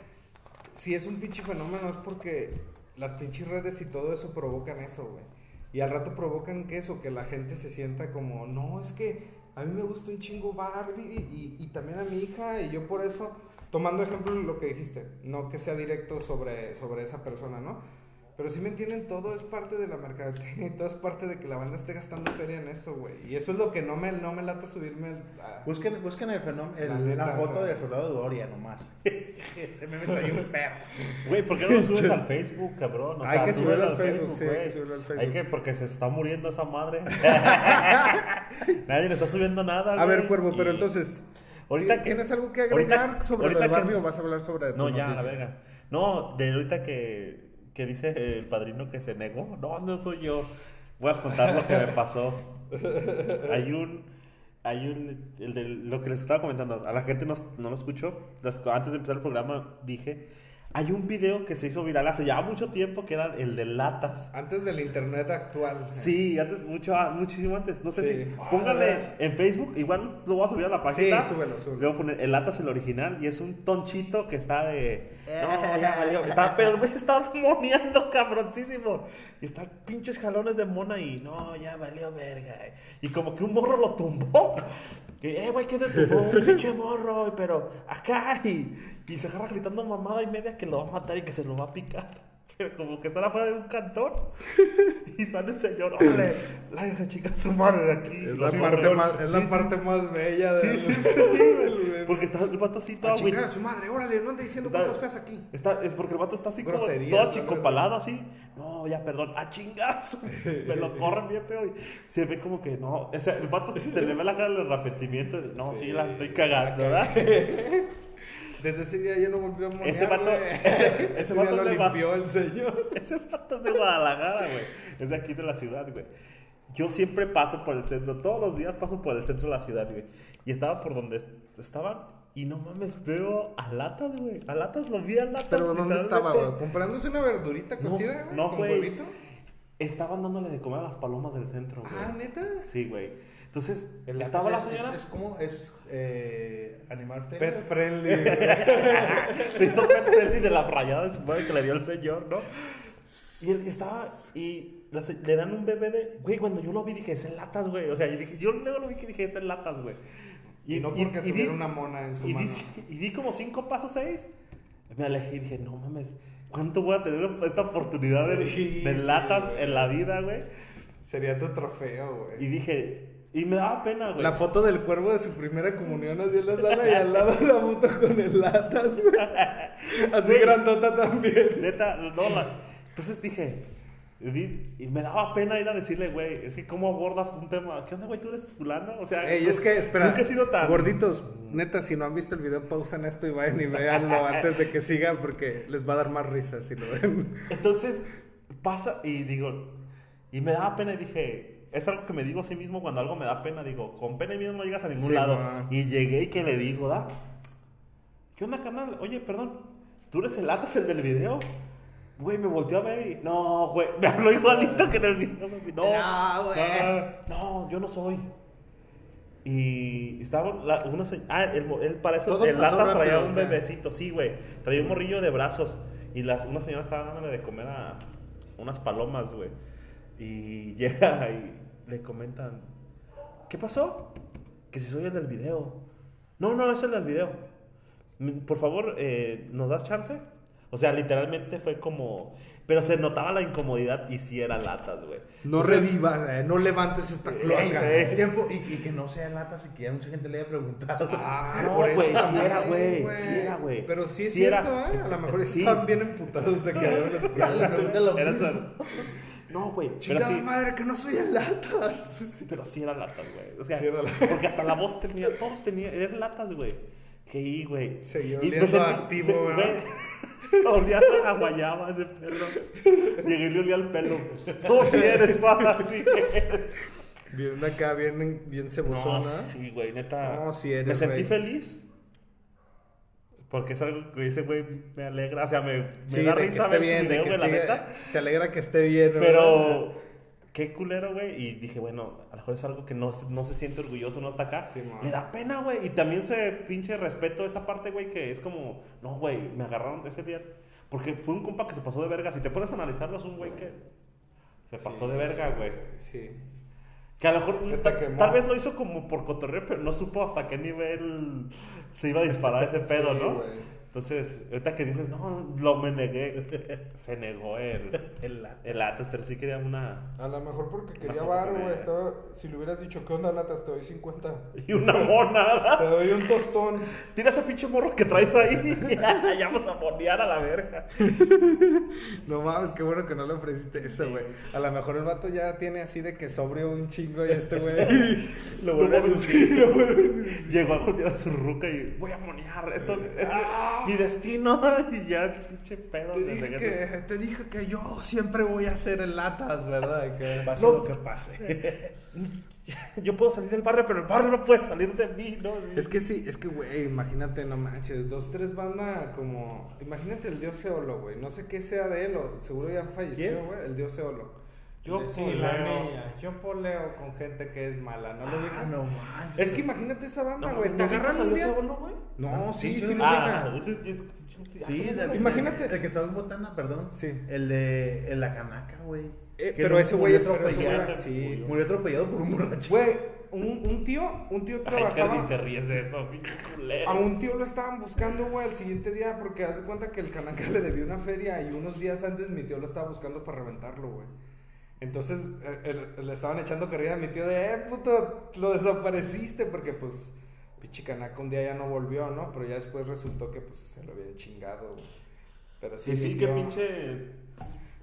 si es un pinche fenómeno es porque las pinches redes y todo eso provocan eso, güey. Y al rato provocan que eso, que la gente se sienta como, no, es que a mí me gusta un chingo Barbie y, y también a mi hija y yo por eso, tomando ejemplo lo que dijiste, no que sea directo sobre, sobre esa persona, ¿no? Pero si me entienden, todo es parte de la mercadotecnia y todo es parte de que la banda esté gastando feria en eso, güey. Y eso es lo que no me, no me lata subirme al- a... Busquen, busquen el fenómeno, La el- la, foto del soldado Doria nomás. Se me metió ahí un perro. Güey, ¿por qué no lo subes al Facebook, cabrón? O Hay que subirlo al Facebook, sí, hay que subirlo al Facebook. Hay que, porque se está muriendo esa madre. Nadie le está subiendo nada, A ver, güey, Cuervo, pero y- entonces, Ahorita que- ¿tienes algo que ahorita- agregar sobre ahorita que- Barbie o vas a hablar sobre No, ya, la noticia? verga. No, de ahorita que, que dice el padrino que se negó. No, no soy yo. Voy a contar lo que me pasó. Hay un. Hay un. El de lo que les estaba comentando. A la gente no, no lo escuchó. Antes de empezar el programa dije. Hay un video que se hizo viral hace ya mucho tiempo que era el de latas. Antes del internet actual. Sí, antes, mucho, ah, muchísimo antes. No sé Sí. si. Ah, Póngale veras. en Facebook. Igual lo voy a subir a la página. Sí, súbelo, súbelo. Le voy a poner el Latas el original. Y es un tonchito que está de. No, ya valió. Está, pero el güey se está moneando cabroncísimo. Y está pinches jalones de mona y. No, ya valió verga. Y como que un morro lo tumbó. Que, eh, güey, ¿qué te tumbó? Un pinche morro. Pero acá. Y, y se agarra gritando mamada y media que lo va a matar y que se lo va a picar. Pero como que están afuera de un cantón. Y sale el señor, órale, lárgase chica su madre de aquí. Es la, parte más, es la sí, parte más bella Sí, de sí, sí, güey. Porque está el vato así todo güey. su madre, órale, no ande diciendo Está- cosas feas aquí. Está, es porque el vato está así como Groserías, todo ¿sabes? achicopalado así. No, ya, perdón. A chingazo. Me lo corren bien feo. Y se ve como que no. O sea, el vato se le ve la cara del arrepentimiento. No, sí, la estoy cagando, ¿verdad? Desde ese día ya no volvió a monear, Ese vato- güey. ese- ese vato lo le va- limpió el señor. Ese vato es de Guadalajara, güey. Es de aquí de la ciudad, güey. Yo siempre paso por el centro, todos los días paso por el centro de la ciudad, güey. Y estaba por donde est- estaban. Y no mames, veo a latas, güey. A latas, lo vi a latas. Pero ¿dónde estaba, güey? ¿Comprándose una verdurita cocida, güey? no, ¿Con güey. huevito? Estaban dándole de comer a las palomas del centro, güey. Ah, ¿neta? Sí, güey. Entonces, El estaba la señora. Es, es como, es eh, animal friendly. Pet friendly. Se hizo pet friendly de la rayada de su madre que le dio el señor, ¿no? Y él estaba. Y la le dan un bebé de. Güey, cuando yo lo vi dije, es en latas, güey. O sea, y dije, yo luego lo vi que dije, es en latas, güey. Y no porque vi- tuviera una mona en su y mano. di, y di como cinco pasos, seis. Me alejé y dije, no mames, ¿cuánto voy a tener esta oportunidad de, Sí, de sí, latas güey. en la vida, güey? Sería tu trofeo, Y güey. dije, y me daba pena, güey. La foto del cuervo de su primera comunión así en la sala y al lado la foto con el latas, güey. Así Güey. grandota también. Neta, no, la... Entonces dije, di- y me daba pena ir a decirle, güey, es que cómo abordas un tema, ¿qué onda, güey? ¿Tú eres fulano? O sea, Ey, es que, espera, nunca he sido tan... gorditos, neta, si no han visto el video, pausen esto y vayan y véanlo antes de que sigan porque les va a dar más risa si lo ven. Entonces, pasa y digo, y me daba pena y dije, es algo que me digo a sí mismo cuando algo me da pena, digo, con pena y miedo no llegas a ningún Sí, lado. man. Y llegué y que le digo, da, ¿qué onda, carnal? Oye, perdón, ¿tú eres el Atas, el del video? Güey, me volteó a ver y, no, güey, me habló igualito que en el video. güey. No, No, güey. no, no, yo no soy. Y estaba la- una se- Ah, el, mo- él para eso, Todo el Atas traía un bebecito, sí, güey. Traía un morrillo de brazos. Y las, una señora estaba dándole de comer a unas palomas, güey. Y llega y le comentan, ¿qué pasó? Que si soy el del video. No, no, es el del video. Por favor, eh, ¿nos das chance? O sea, literalmente fue como... Pero se notaba la incomodidad y sí era latas, güey. No Entonces, revivas, eh, no levantes esta Ey, cloaca. ey, tiempo, y, y que no sea latas y que ya mucha gente le haya preguntado. Ah, No, por eso güey, sí era, güey, sí era, güey. Pero sí es Sí era. cierto, ¿eh? A lo mejor Sí. estaban bien emputados de que habían Era mismo. eso. No, güey. Chingada sí, madre, que no soy el latas. pero sí era latas, güey. O sea, Sí latas. porque hasta la voz tenía, todo tenía, eran latas, güey. Que güey. Seguía oliendo activo, se- ¿verdad? Olía a guayaba ese perro. Llegué y le olía al pelo. Tú sí eres, pa, sí eres. Bien acá, bien, bien No, cebosona. sí, güey, neta. No, sí eres, Me sentí güey. feliz. Porque es algo que ese güey me alegra. O sea, me, me Sí, da de risa ver su bien, de video, güey, la neta. Te alegra que esté bien. Pero, qué culero, güey. Y dije, bueno, a lo mejor es algo que no, no se siente orgulloso, no está acá. Sí. Le da pena, güey. Y también se pinche respeto esa parte, güey, que es como, no, güey, me agarraron ese día. Porque fue un compa que se pasó de verga. Si te pones a analizarlo, es un güey que se pasó de verga, güey. Sí. Que a lo mejor tal vez lo hizo como por cotorreo, pero no supo hasta qué nivel se iba a disparar ese pedo, Sí, ¿no? Entonces, ahorita que dices, no, lo me negué, se negó el, El el Atlas, pero sí quería una. A lo mejor porque quería con güey. Si le hubieras dicho, ¿qué onda, latas? Te doy 50. Y una monada. Te doy un tostón. Tira ese pinche morro que traes ahí. ya vamos a monear a la verga. No mames, qué bueno que no le ofreciste eso, güey. A lo mejor el vato ya tiene así de que sobrio un chingo y este güey. Lo vuelve a decir. Llegó a golpear a su ruca y voy a monear. Esto es mi destino. Y ya, pinche pedo. Te dije, que, te dije que yo siempre voy a ser el latas, ¿verdad? Que- Pase No. lo que pase. Yo puedo salir del barrio, pero el barrio no puede salir de mí, ¿no? Es que sí, es que, güey, imagínate, no manches, dos, tres bandas como... Imagínate el dios Eolo, güey, no sé qué sea de él, o seguro ya falleció, güey, el dios Eolo. Yo sí, la poleo. niña, yo poleo con gente que es mala, ¿no lo ubicas? Ah, no manches. Es que imagínate esa banda, No, güey, ¿no te agarran a un Dios día... Eolo, güey? No, sí, sí, sí, lo Ah, Sí, de- Imagínate. El que estaba en Botana, perdón. Sí. El de en la canaca, güey. Eh, Que pero no- ese güey, atropellado. sí. Murió atropellado por un borracho. Güey, un, un tío, un tío Ay, trabajaba... Cardi, se ríes de eso, pinche culero. A un tío lo estaban buscando, güey, al siguiente día porque hace cuenta que el Canaca le debió una feria y unos días antes mi tío lo estaba buscando para reventarlo, güey. Entonces eh, le estaban echando carrilla a mi tío de, eh, puto, lo desapareciste porque pues pinche Canaca un día ya no volvió, ¿no? Pero ya después resultó que pues se lo habían chingado, güey. Pero sí, Sí, mi sí, qué tío- pinche.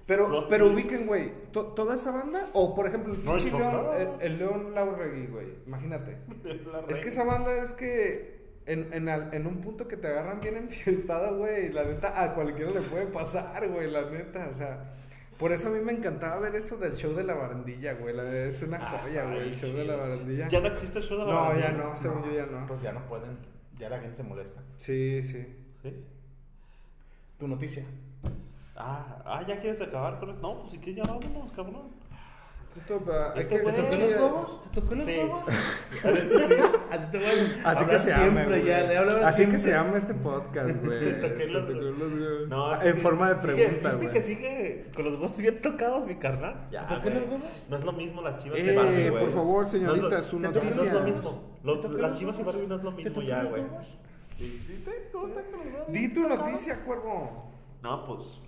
Pero, pero ubiquen, güey, to- toda esa banda, o por ejemplo, el No, pinche el León, Chocado. el, el León Laurregui, güey, imagínate. La Es que esa banda es que en, en, al- en un punto que te agarran bien enfiestado, güey, la neta a cualquiera le puede pasar, güey, la neta, o sea. Por eso a mí me encantaba ver eso del show de la barandilla, güey. la- Es una Ah, joya, güey, el show de chido. la barandilla. Ya no existe el show de la No, barandilla. ya no, según yo ya no. Pues ya no pueden. Ya la gente se molesta. Sí, sí. ¿Sí? Tu noticia. Ah, ah, ya quieres acabar con esto. No, pues si quieres ya vámonos, cabrón. ¿Te tocó los huevos? ¿Te tocó los Sí. huevos? Así te voy a Así que se siempre, llama, ya, Así que se llama este podcast, güey. Te toqué los- huevos. No, que en forma de pregunta, ¿Viste que sigue con los huevos bien tocados, mi carnal? Ya, ¿Te tocó los huevos? No es lo mismo las chivas Eh, y Barbie, güey. por favor, señorita, su noticia. No es lo mismo. Lo- ¿Te tocó las los chivas y huevos? Barbie no es lo ¿Te mismo ya, güey. ¿Viste cómo están con los huevos? Di tu noticia, cuervo. No, pues.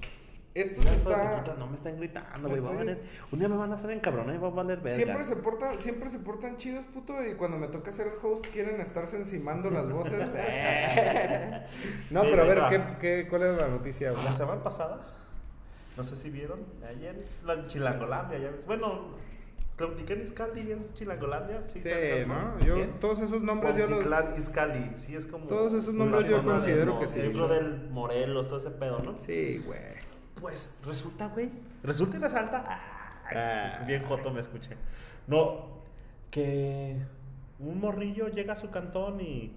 Esto se estoy está... poquito, no me están gritando, güey. estoy- valer- Un día me van a hacer encabronar y va a valer verga. Siempre se portan, siempre se portan chidos, puto, y cuando me toca ser el host quieren estarse encimando las voces. no, pero a ver. ¿qué, qué, cuál es la noticia? güey? La semana pasada, no sé si vieron, ayer, la Chilangolandia, ya ves. Bueno, Clautiquén Izcalli es Chilangolandia, sí, Sí, sacas, ¿no? Yo, Bien. todos esos nombres yo los... Izcalli, sí es como. Todos esos nombres yo considero del que sí. Dentro del Morelos, todo ese pedo, ¿no? Sí, güey. Pues resulta, güey. Resulta y resalta. Ay, Ah. Bien joto me escuché. No, que un morrillo llega a su cantón y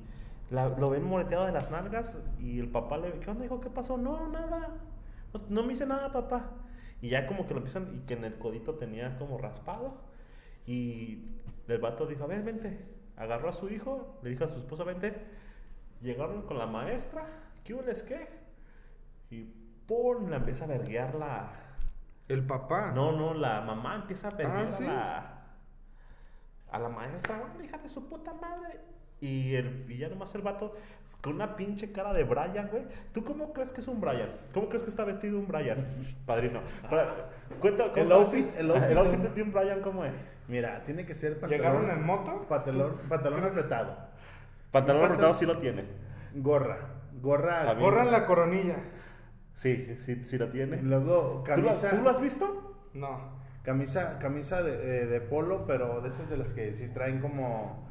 la- lo ven moreteado de las nalgas y el papá le ¿qué onda, hijo? ¿Qué pasó? No, nada. No, no me hice nada, papá. Y ya como que lo empiezan y que en el codito tenía como raspado. Y el vato dijo, a ver, vente. Agarró a su hijo, le dijo a su esposa, vente. Llegaron con la maestra, ¿qué hubo les qué? Y ¡pum! La empieza a verguear la... El papá. No, no, la mamá empieza a verguear Ah, ¿sí? a la... A la maestra, "Ah, hija de su puta madre. Y, el, y ya nomás el vato con una pinche cara de Brian, güey. ¿Tú cómo crees que es un Brian? ¿Cómo crees que está vestido un Brian, padrino? Para- Cuenta, ¿cómo El outfit- el outfit el de outfit un- de un Brian, ¿cómo es? Mira, tiene que ser pantalón. ¿Llegaron en moto? Pantalón, pantalón apretado. Pantalón apretado sí lo tiene. Gorra. Gorra. Bien. Borran la coronilla. Sí, sí, sí lo tiene. ¿Tú lo, camisa. ¿Tú lo has visto? No. Camisa, camisa de, eh, de polo, pero de esas de las que sí traen como.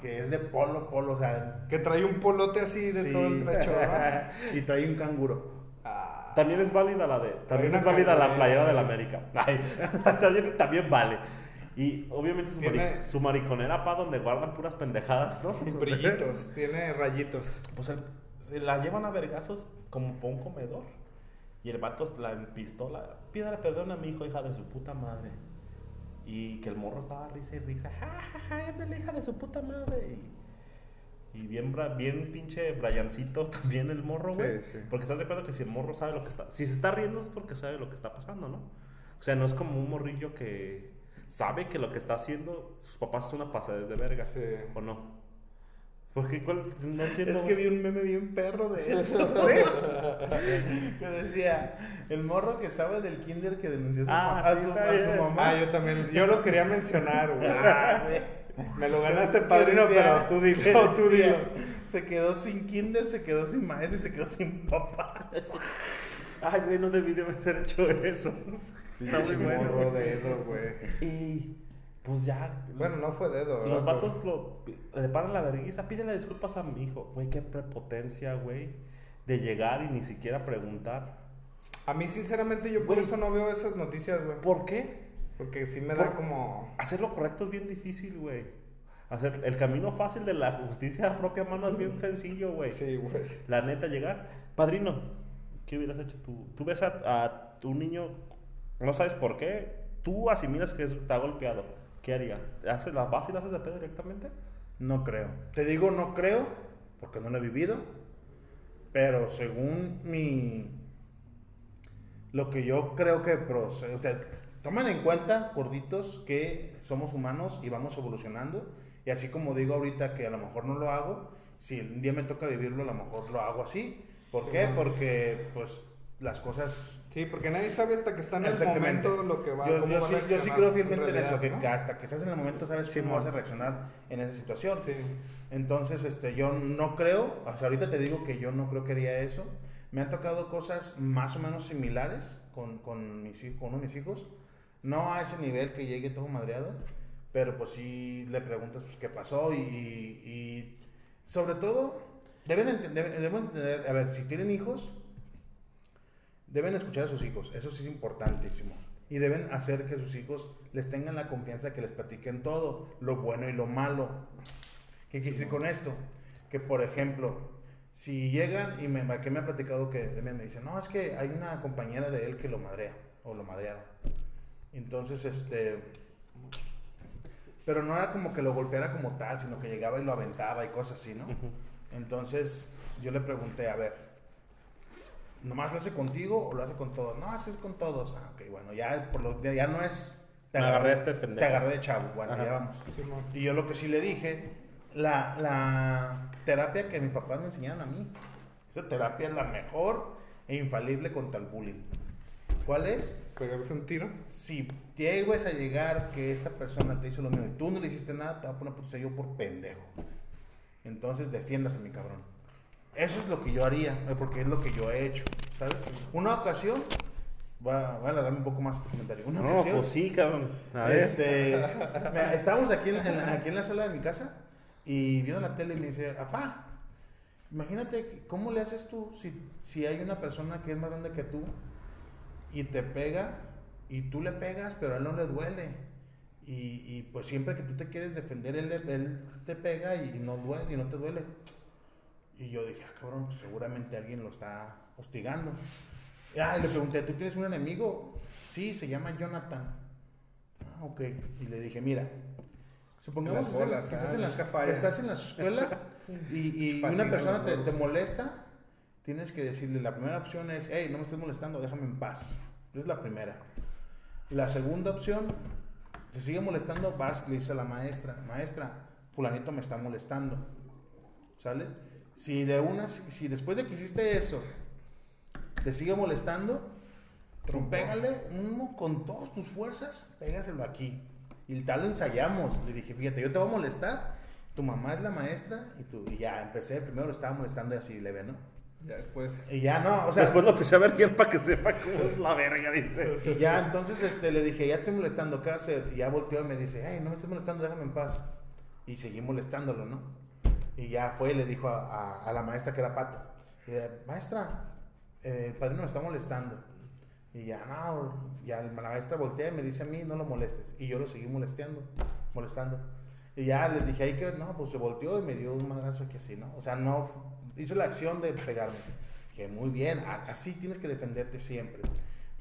Que es de polo, polo, o sea. Que trae un polote así de sí. todo el pecho, y trae un canguro. Ah. También es válida la de. También es válida la playera. playera del América. Ay, también, también vale. Y obviamente su, mari- Tiene- su mariconera pa donde guardan puras pendejadas, ¿no? Brillitos, tiene rayitos. Pues el- se la llevan a vergazos como por un comedor. Y el vato la pistola. Pídale perdón a mi hijo, hija de su puta madre. Y que el morro estaba risa y risa. Ja, ja, ja, la hija de su puta madre. Y, y bien, bien pinche Briancito también el morro, güey. Sí, sí. Porque estás de acuerdo que si el morro sabe lo que está. Si se está riendo es porque sabe lo que está pasando, ¿no? O sea, no es como un morrillo que sabe que lo que está haciendo sus papás es una pasada de verga. Sí. ¿O no? Porque ¿cuál? no entiendo. Es que vi un meme bien perro de eso. que decía, el morro que estaba en el kinder que denunció a su, Ah, a sí, su- a su mamá. Ah, yo también. Yo lo quería mencionar, güey. Ah, güey. Me lo ganaste, padrino, decía- pero tú dilo, tú dilo. Se quedó sin kinder, se quedó sin maestro y se quedó sin papás. Ay, güey, no debí de haber hecho eso. Está muy bueno. Morro güey. Y pues ya. Bueno, no fue dedo, ¿verdad? Los vatos lo, le paran la vergüenza, pídele disculpas a mi hijo. Güey, qué prepotencia, güey. De llegar y ni siquiera preguntar. A mí, sinceramente, yo por Güey. eso no veo esas noticias, güey. ¿Por qué? Porque sí me da como. Hacer lo correcto es bien difícil, güey. Hacer el camino fácil de la justicia a propia mano es bien sencillo, güey. Sí, güey. La neta, llegar. Padrino, ¿qué hubieras hecho tú? Tú ves a, a tu niño, no sabes por qué, tú asimilas que es- está golpeado. ¿Qué harías? ¿Haces la vas y la haces de pedo directamente? No creo. Te digo no creo, porque no lo he vivido. Pero según mi. Lo que yo creo que procede. O sea, tomen en cuenta, gorditos, que somos humanos y vamos evolucionando. Y así como digo ahorita que a lo mejor no lo hago, si un día me toca vivirlo, a lo mejor lo hago así. ¿Por Sí, qué? Porque, pues, las cosas Sí, porque nadie sabe hasta que está en el momento lo que va yo, yo va a sí, yo sí creo en fielmente en realidad, eso, que ¿no? hasta que estás en el momento sabes Sí, cómo mo. vas a reaccionar en esa situación. Sí. Entonces, este, yo no creo, hasta ahorita te digo que yo no creo que haría eso. Me han tocado cosas más o menos similares con, con, mis, con uno de mis hijos. No a ese nivel que llegue todo madreado, pero pues sí le preguntas pues, qué pasó y, y sobre todo deben entender, deben entender, a ver, si tienen hijos, deben escuchar a sus hijos, eso sí es importantísimo. Y deben hacer que sus hijos les tengan la confianza que les platiquen todo, lo bueno y lo malo. ¿Qué quiere decir con esto? Que, por ejemplo, si llegan y me, que me ha platicado que me me dice, no, es que hay una compañera de él que lo madrea o lo madreaba. Entonces, este... Pero no era como que lo golpeara como tal, sino que llegaba y lo aventaba y cosas así, ¿no? Entonces, yo le pregunté, a ver, ¿nomás lo hace contigo o lo hace con todos? No, es que es con todos. Ah, ok, bueno, ya, por lo, ya no es... Me agarré a este pendejo. Te agarré de chavo, bueno, Ajá. ya vamos. Sí. Y yo lo que sí le dije, la, la terapia que mis papás me enseñaron a mí, esa terapia es la mejor e infalible contra el bullying. ¿Cuál es? Pegarse un tiro. Si llegas a llegar que esta persona te hizo lo mismo y tú no le hiciste nada, te va a poner puto yo por pendejo. Entonces defiéndase, mi cabrón. Eso es lo que yo haría, eh, porque es lo que yo he hecho, ¿sabes? Una ocasión, va, va a alargarme un poco más tu comentario. Una No, ocasión, pues sí, cabrón. A ver. este, mira, estábamos aquí en, aquí en la sala de mi casa y viendo la tele y me dice, papá, imagínate cómo le haces tú si, si hay una persona que es más grande que tú y te pega y tú le pegas, pero a él no le duele. Y, y, pues siempre que tú te quieres defender, él, él te pega y, no duele, y no te duele. Y yo dije, ah, cabrón, pues seguramente alguien lo está hostigando. Ah, y le pregunté, ¿tú tienes un enemigo? Sí, se llama Jonathan. Ah, ok. Y le dije, mira, supongamos Las bolas, que ah, estás, en la, nunca falla. que estás en la escuela y, y una persona te, te molesta, tienes que decirle, la primera opción es, hey, no me estés molestando, déjame en paz. Es la primera. La segunda opción, si sigue molestando, vas le dices a la maestra, maestra, fulanito me está molestando. ¿Sale? Si de una, si después de que hiciste eso, te sigue molestando, tú pégale uno con todas tus fuerzas, pégaselo aquí. Y tal lo ensayamos. Le dije, fíjate, yo te voy a molestar, tu mamá es la maestra, y tú, y ya empecé, primero lo estaba molestando y así leve, ¿no? Ya después. Y ya no, o sea, Después lo empecé a ver bien para que sepa cómo es la verga, dice. y ya entonces este, le dije, ya estoy molestando, ¿qué hacer? Y ya volteó y me dice, hey, no me estés molestando, déjame en paz. Y seguí molestándolo, ¿no? Y ya fue y le dijo a, la maestra que era pato, y le, maestra, eh, el padrino me está molestando. Y ya, no, ya la maestra voltea y me dice a mí, no lo molestes. Y yo lo seguí molestando, molestando. Y ya le dije ahí que, no, pues se volteó y me dio un madrazo que así, ¿no? O sea, no, hizo la acción de pegarme. Que muy bien, así tienes que defenderte siempre.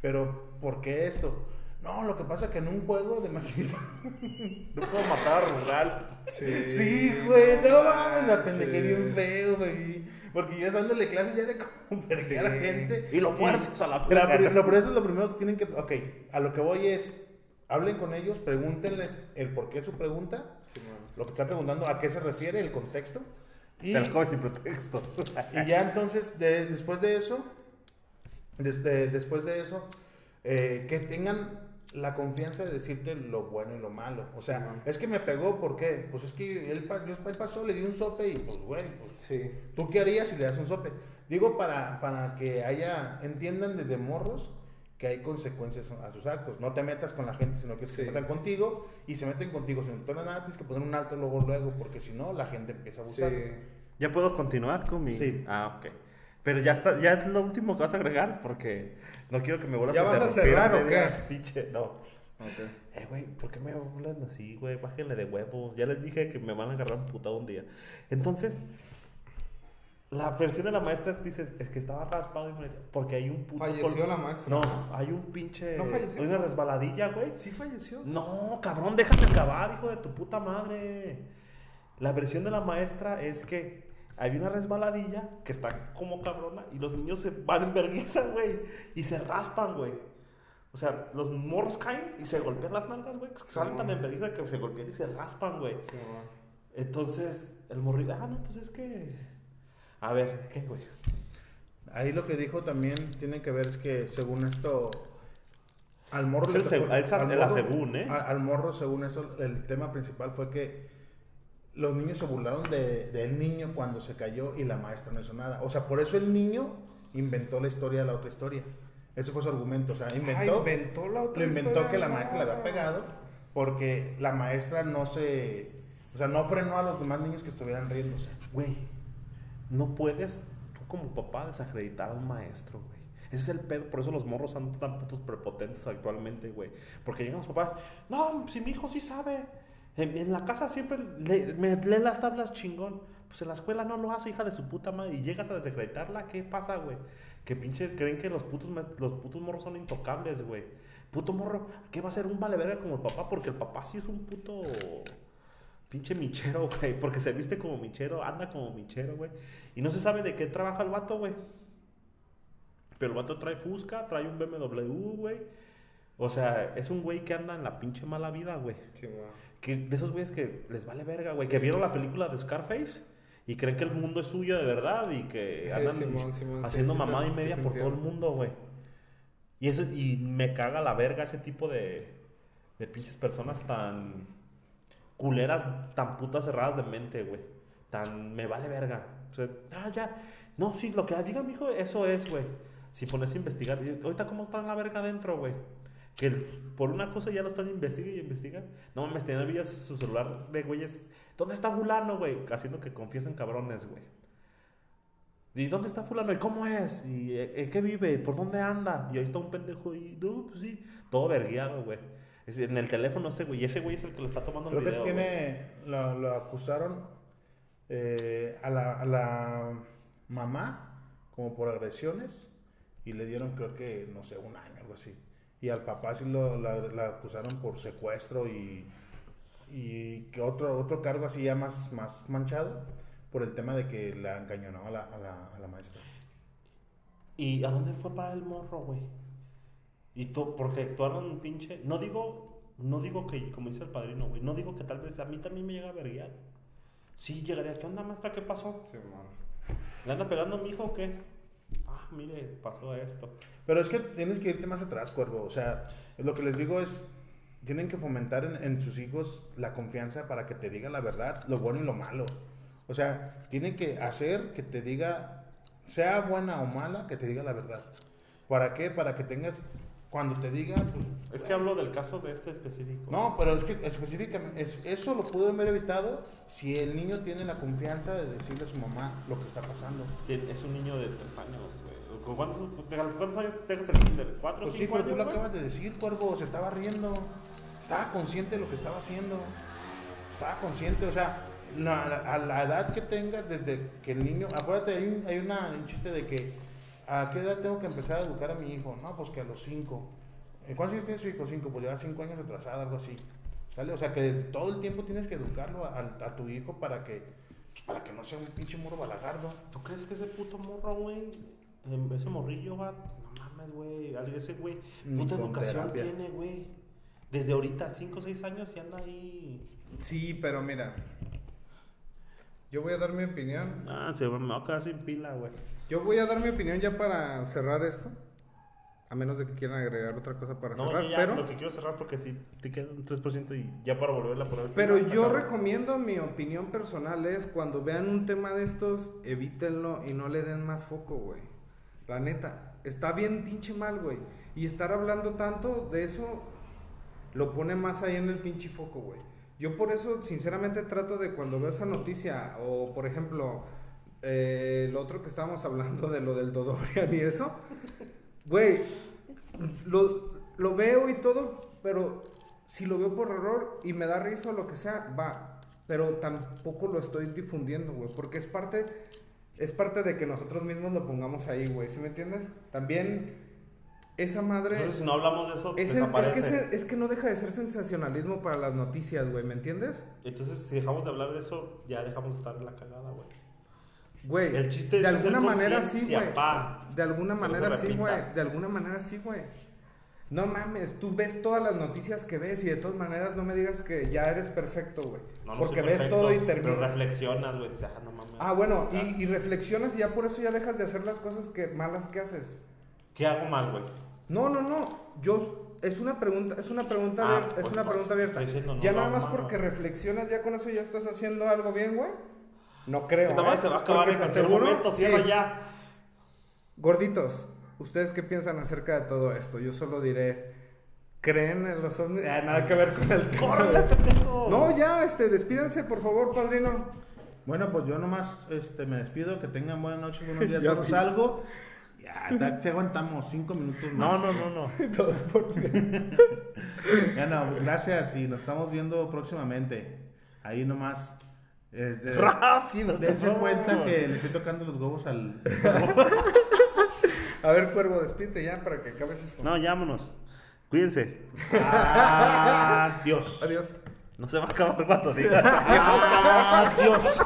Pero, ¿por qué esto? No, lo que pasa es que en un juego de maquinita... No puedo matar a Rugal. Sí, güey, no mames, la Sí. pendejé bien feo, güey. Porque yo dándole clases ya de cómo verguear a Sí. gente. Y lo muerdes a la La pri- Lo, pero eso es lo primero que tienen que. Ok, a lo que voy es. Hablen con ellos, pregúntenles el por qué su pregunta, lo que están preguntando, a qué se refiere, el contexto. Y, lo sin pretexto. y ya entonces, de- después de eso, desde- después de eso, eh, que tengan la confianza de decirte lo bueno y lo malo. O sea, es que me pegó, ¿por qué? Pues es que él, pa- él pasó, le di un sope y pues, güey, pues Sí. ¿Tú qué harías si le das un sope? Digo para, para que haya, entiendan desde morros que hay consecuencias a sus actos. No te metas con la gente, sino que se metan contigo y se meten contigo. Si no te nada, tienes que poner un alto luego, luego, porque si no, la gente empieza a abusar. Sí. ¿Ya puedo continuar con mi...? Sí. Ah, ok. Pero ya está, ya es lo último que vas a agregar porque no quiero que me vuelvas ¿Ya vas a cerrar o qué? Pinche, no. Eh, güey, ¿por qué me hablan así, güey? Bájenle de huevos. Ya les dije que me van a agarrar un putado un día. Entonces, la versión de la maestra es, dices, es que estaba raspado y me- porque hay un puto... Falleció la maestra. No, hay un pinche... ¿No falleció? Hay una resbaladilla, güey. Sí falleció. No, cabrón, déjame acabar, hijo de tu puta madre. La versión de la maestra es que hay una resbaladilla que está como cabrona y los niños se van en vergüenza, güey, y se raspan, güey. O sea, los morros caen y se golpean las nalgas, güey, que salen tan en vergüenza que se golpean y se raspan, güey. Sí. Entonces, el morrillo, ah, no, pues es que... A ver, ¿qué, güey? Ahí lo que dijo también tiene que ver es que según esto, al morro... Es el le seg- tocó- esa al es la morro- según, ¿eh? a- Al morro, según eso, el tema principal fue que los niños se burlaron de- del niño cuando se cayó y la maestra no hizo nada. O sea, por eso el niño inventó la historia de la otra historia. Ese fue su argumento. O sea, inventó, Ah, inventó la otra lo inventó historia. que la maestra le había pegado porque la maestra no se... O sea, no frenó a los demás niños que estuvieran riéndose. Güey, no puedes tú como papá desacreditar a un maestro, güey. Ese es el pedo, por eso los morros son tan putos prepotentes actualmente, güey. Porque llegan los papás, no, si mi hijo sí sabe. En, la casa siempre le- me lee las tablas chingón. Pues en la escuela no lo hace, hija de su puta madre. Y llegas a desacreditarla, ¿qué pasa, güey? Que pinche creen que los putos, los putos morros son intocables, güey. Puto morro, ¿qué va a ser un vale verga como el papá? Porque el papá sí es un puto pinche michero, güey. Porque se viste como michero, anda como michero, güey. Y no se sabe de qué trabaja el vato, güey. Pero el vato trae Fusca, trae un BMW, güey. O sea, es un güey que anda en la pinche mala vida, güey. Sí, man. Que de esos güeyes que les vale verga, güey. Que vieron la película de Scarface y creen que el mundo es suyo de verdad y que andan Simón, Simón, sí, haciendo mamada y media por todo el mundo, güey. Y, eso, y me caga la verga ese tipo de, de pinches personas tan culeras, tan putas cerradas de mente, güey. Tan me vale verga. O sea, ah, ya. No, sí, lo que diga mi hijo, eso es, güey. Si pones a investigar, ahorita cómo está la verga adentro, güey. Que por una cosa ya lo están investigando y investigan. No mames, tenían villas su celular de güeyes. ¿Dónde está fulano, güey? Haciendo que confiesen cabrones, güey. ¿Y dónde está fulano? ¿Y cómo es? ¿Y eh, en qué vive? ¿Por dónde anda? Y ahí está un pendejo y, no, pues sí, todo verguiado, güey. En el teléfono ese güey, y ese güey es el que lo está tomando Creo el que video. güey. tiene, lo, lo acusaron eh, a, la, a la mamá como por agresiones y le dieron creo que, no sé, un año, algo así. Y al papá sí lo la, la acusaron por secuestro y, y que otro, otro cargo así ya más, más manchado por el tema de que la engañonó a la, a la, a la maestra. ¿Y a dónde fue para el morro, güey? Y tú, porque actuaron un pinche. No digo, no digo que, como dice el padrino, güey, no digo que tal vez a mí también me llega a verguiar. Sí, llegaría, ¿qué onda, maestra? ¿Qué pasó? Sí, man. ¿Le anda pegando a mi hijo o qué? Mire, pasó esto. Pero es que tienes que irte más atrás, Cuervo. O sea, lo que les digo es, tienen que fomentar en, en sus hijos la confianza para que te diga la verdad, lo bueno y lo malo. O sea, tienen que hacer que te diga, sea buena o mala, que te diga la verdad. ¿Para qué? Para que tengas, cuando te diga, pues... Es que hablo del caso de este específico. No, pero es que específicamente, es- eso lo pudo haber evitado si el niño tiene la confianza de decirle a su mamá lo que está pasando. Es un niño de tres años. ¿Con ¿Cuántos, años dejas el kinder? ¿Cuatro o Pues sí, cinco pero tú lo güey? acabas de decir, Cuervo, se estaba riendo. Estaba consciente de lo que estaba haciendo. Estaba consciente, o sea, la- la- a la edad que tengas, desde que el niño. Acuérdate, hay un, hay una- un chiste de que. ¿A qué edad tengo que empezar a educar a mi hijo? No, pues que a los 5. ¿Cuántos años tiene su hijo? 5, pues lleva 5 años atrasada, algo así. ¿Sale? O sea, que todo el tiempo tienes que educarlo a, a- a tu hijo para que, pues, para que no sea un pinche muro balagardo. ¿Tú crees que ese puto morro, güey? Em, Ese morrillo va. No mames, güey. Ese güey. Puta educación terapia. tiene, güey. Desde ahorita, 5 o 6 años y anda ahí. Sí, pero mira. Yo voy a dar mi opinión. Ah, se me va a quedar sin pila, güey. Yo voy a dar mi opinión ya para cerrar esto. A menos de que quieran agregar otra cosa para No, cerrar. ya pero lo que quiero cerrar porque si te queda un 3% y ya para volverla a poner. pero final, yo acabo. recomiendo, mi opinión personal es cuando vean un tema de estos, evítenlo y no le den más foco, güey. La neta, está bien pinche mal, güey. Y estar hablando tanto de eso lo pone más ahí en el pinche foco, güey. Yo por eso, sinceramente, trato de cuando veo esa noticia, o por ejemplo, eh, el otro que estábamos hablando de lo del Dodorian y eso, güey, lo, lo veo y todo, pero si lo veo por error y me da risa o lo que sea, va. Pero tampoco lo estoy difundiendo, güey, porque es parte, es parte de que nosotros mismos lo pongamos ahí, güey, ¿sí me entiendes? También esa madre... Entonces, si no hablamos de eso, Es, es- es que ese- es que no deja de ser sensacionalismo para las noticias, güey, ¿me entiendes? Entonces, si dejamos de hablar de eso, ya dejamos de estar en la cagada, güey. Güey, El chiste es de hacer alguna manera sí, güey. De alguna manera sí, güey. De alguna manera sí, güey. No mames, tú ves todas las noticias que ves y de todas maneras no me digas que ya eres perfecto, güey. No, no Porque soy ves todo y Pero terminas. reflexionas, güey. Dices, ah, no mames. Ah, bueno, y, y reflexionas y ya por eso ya dejas de hacer las cosas que malas que haces. ¿Qué hago mal, güey? No, no, no. Yo es una pregunta, es una pregunta, Ah, abier- es pues, una pues, pregunta abierta. estoy diciendo, no ya nada más porque reflexionas ya con eso ya estás haciendo algo bien, güey. No creo. Esta ¿eh? se va a acabar en cualquier momento. Cierra sí. ya. Gorditos, ¿ustedes qué piensan acerca de todo esto? Yo solo diré, ¿creen en los ovnis? Ah, nada que ver con el tema. No, ya, este, despídense, por favor, padrino. Bueno, pues yo nomás este, me despido, que tengan buenas noches, buenos días, Ya no vi. salgo. Ya, si aguantamos cinco minutos No, más. no, no, no. Dos por. Ya no, gracias y nos estamos viendo próximamente. Ahí nomás. De- Rápido, dense cuenta que le estoy tocando los huevos al. A ver, cuervo, despídete ya para que acabes esto. No, llámonos. Cuídense. Adiós. Adiós. No se va a acabar cuando digas. Adiós.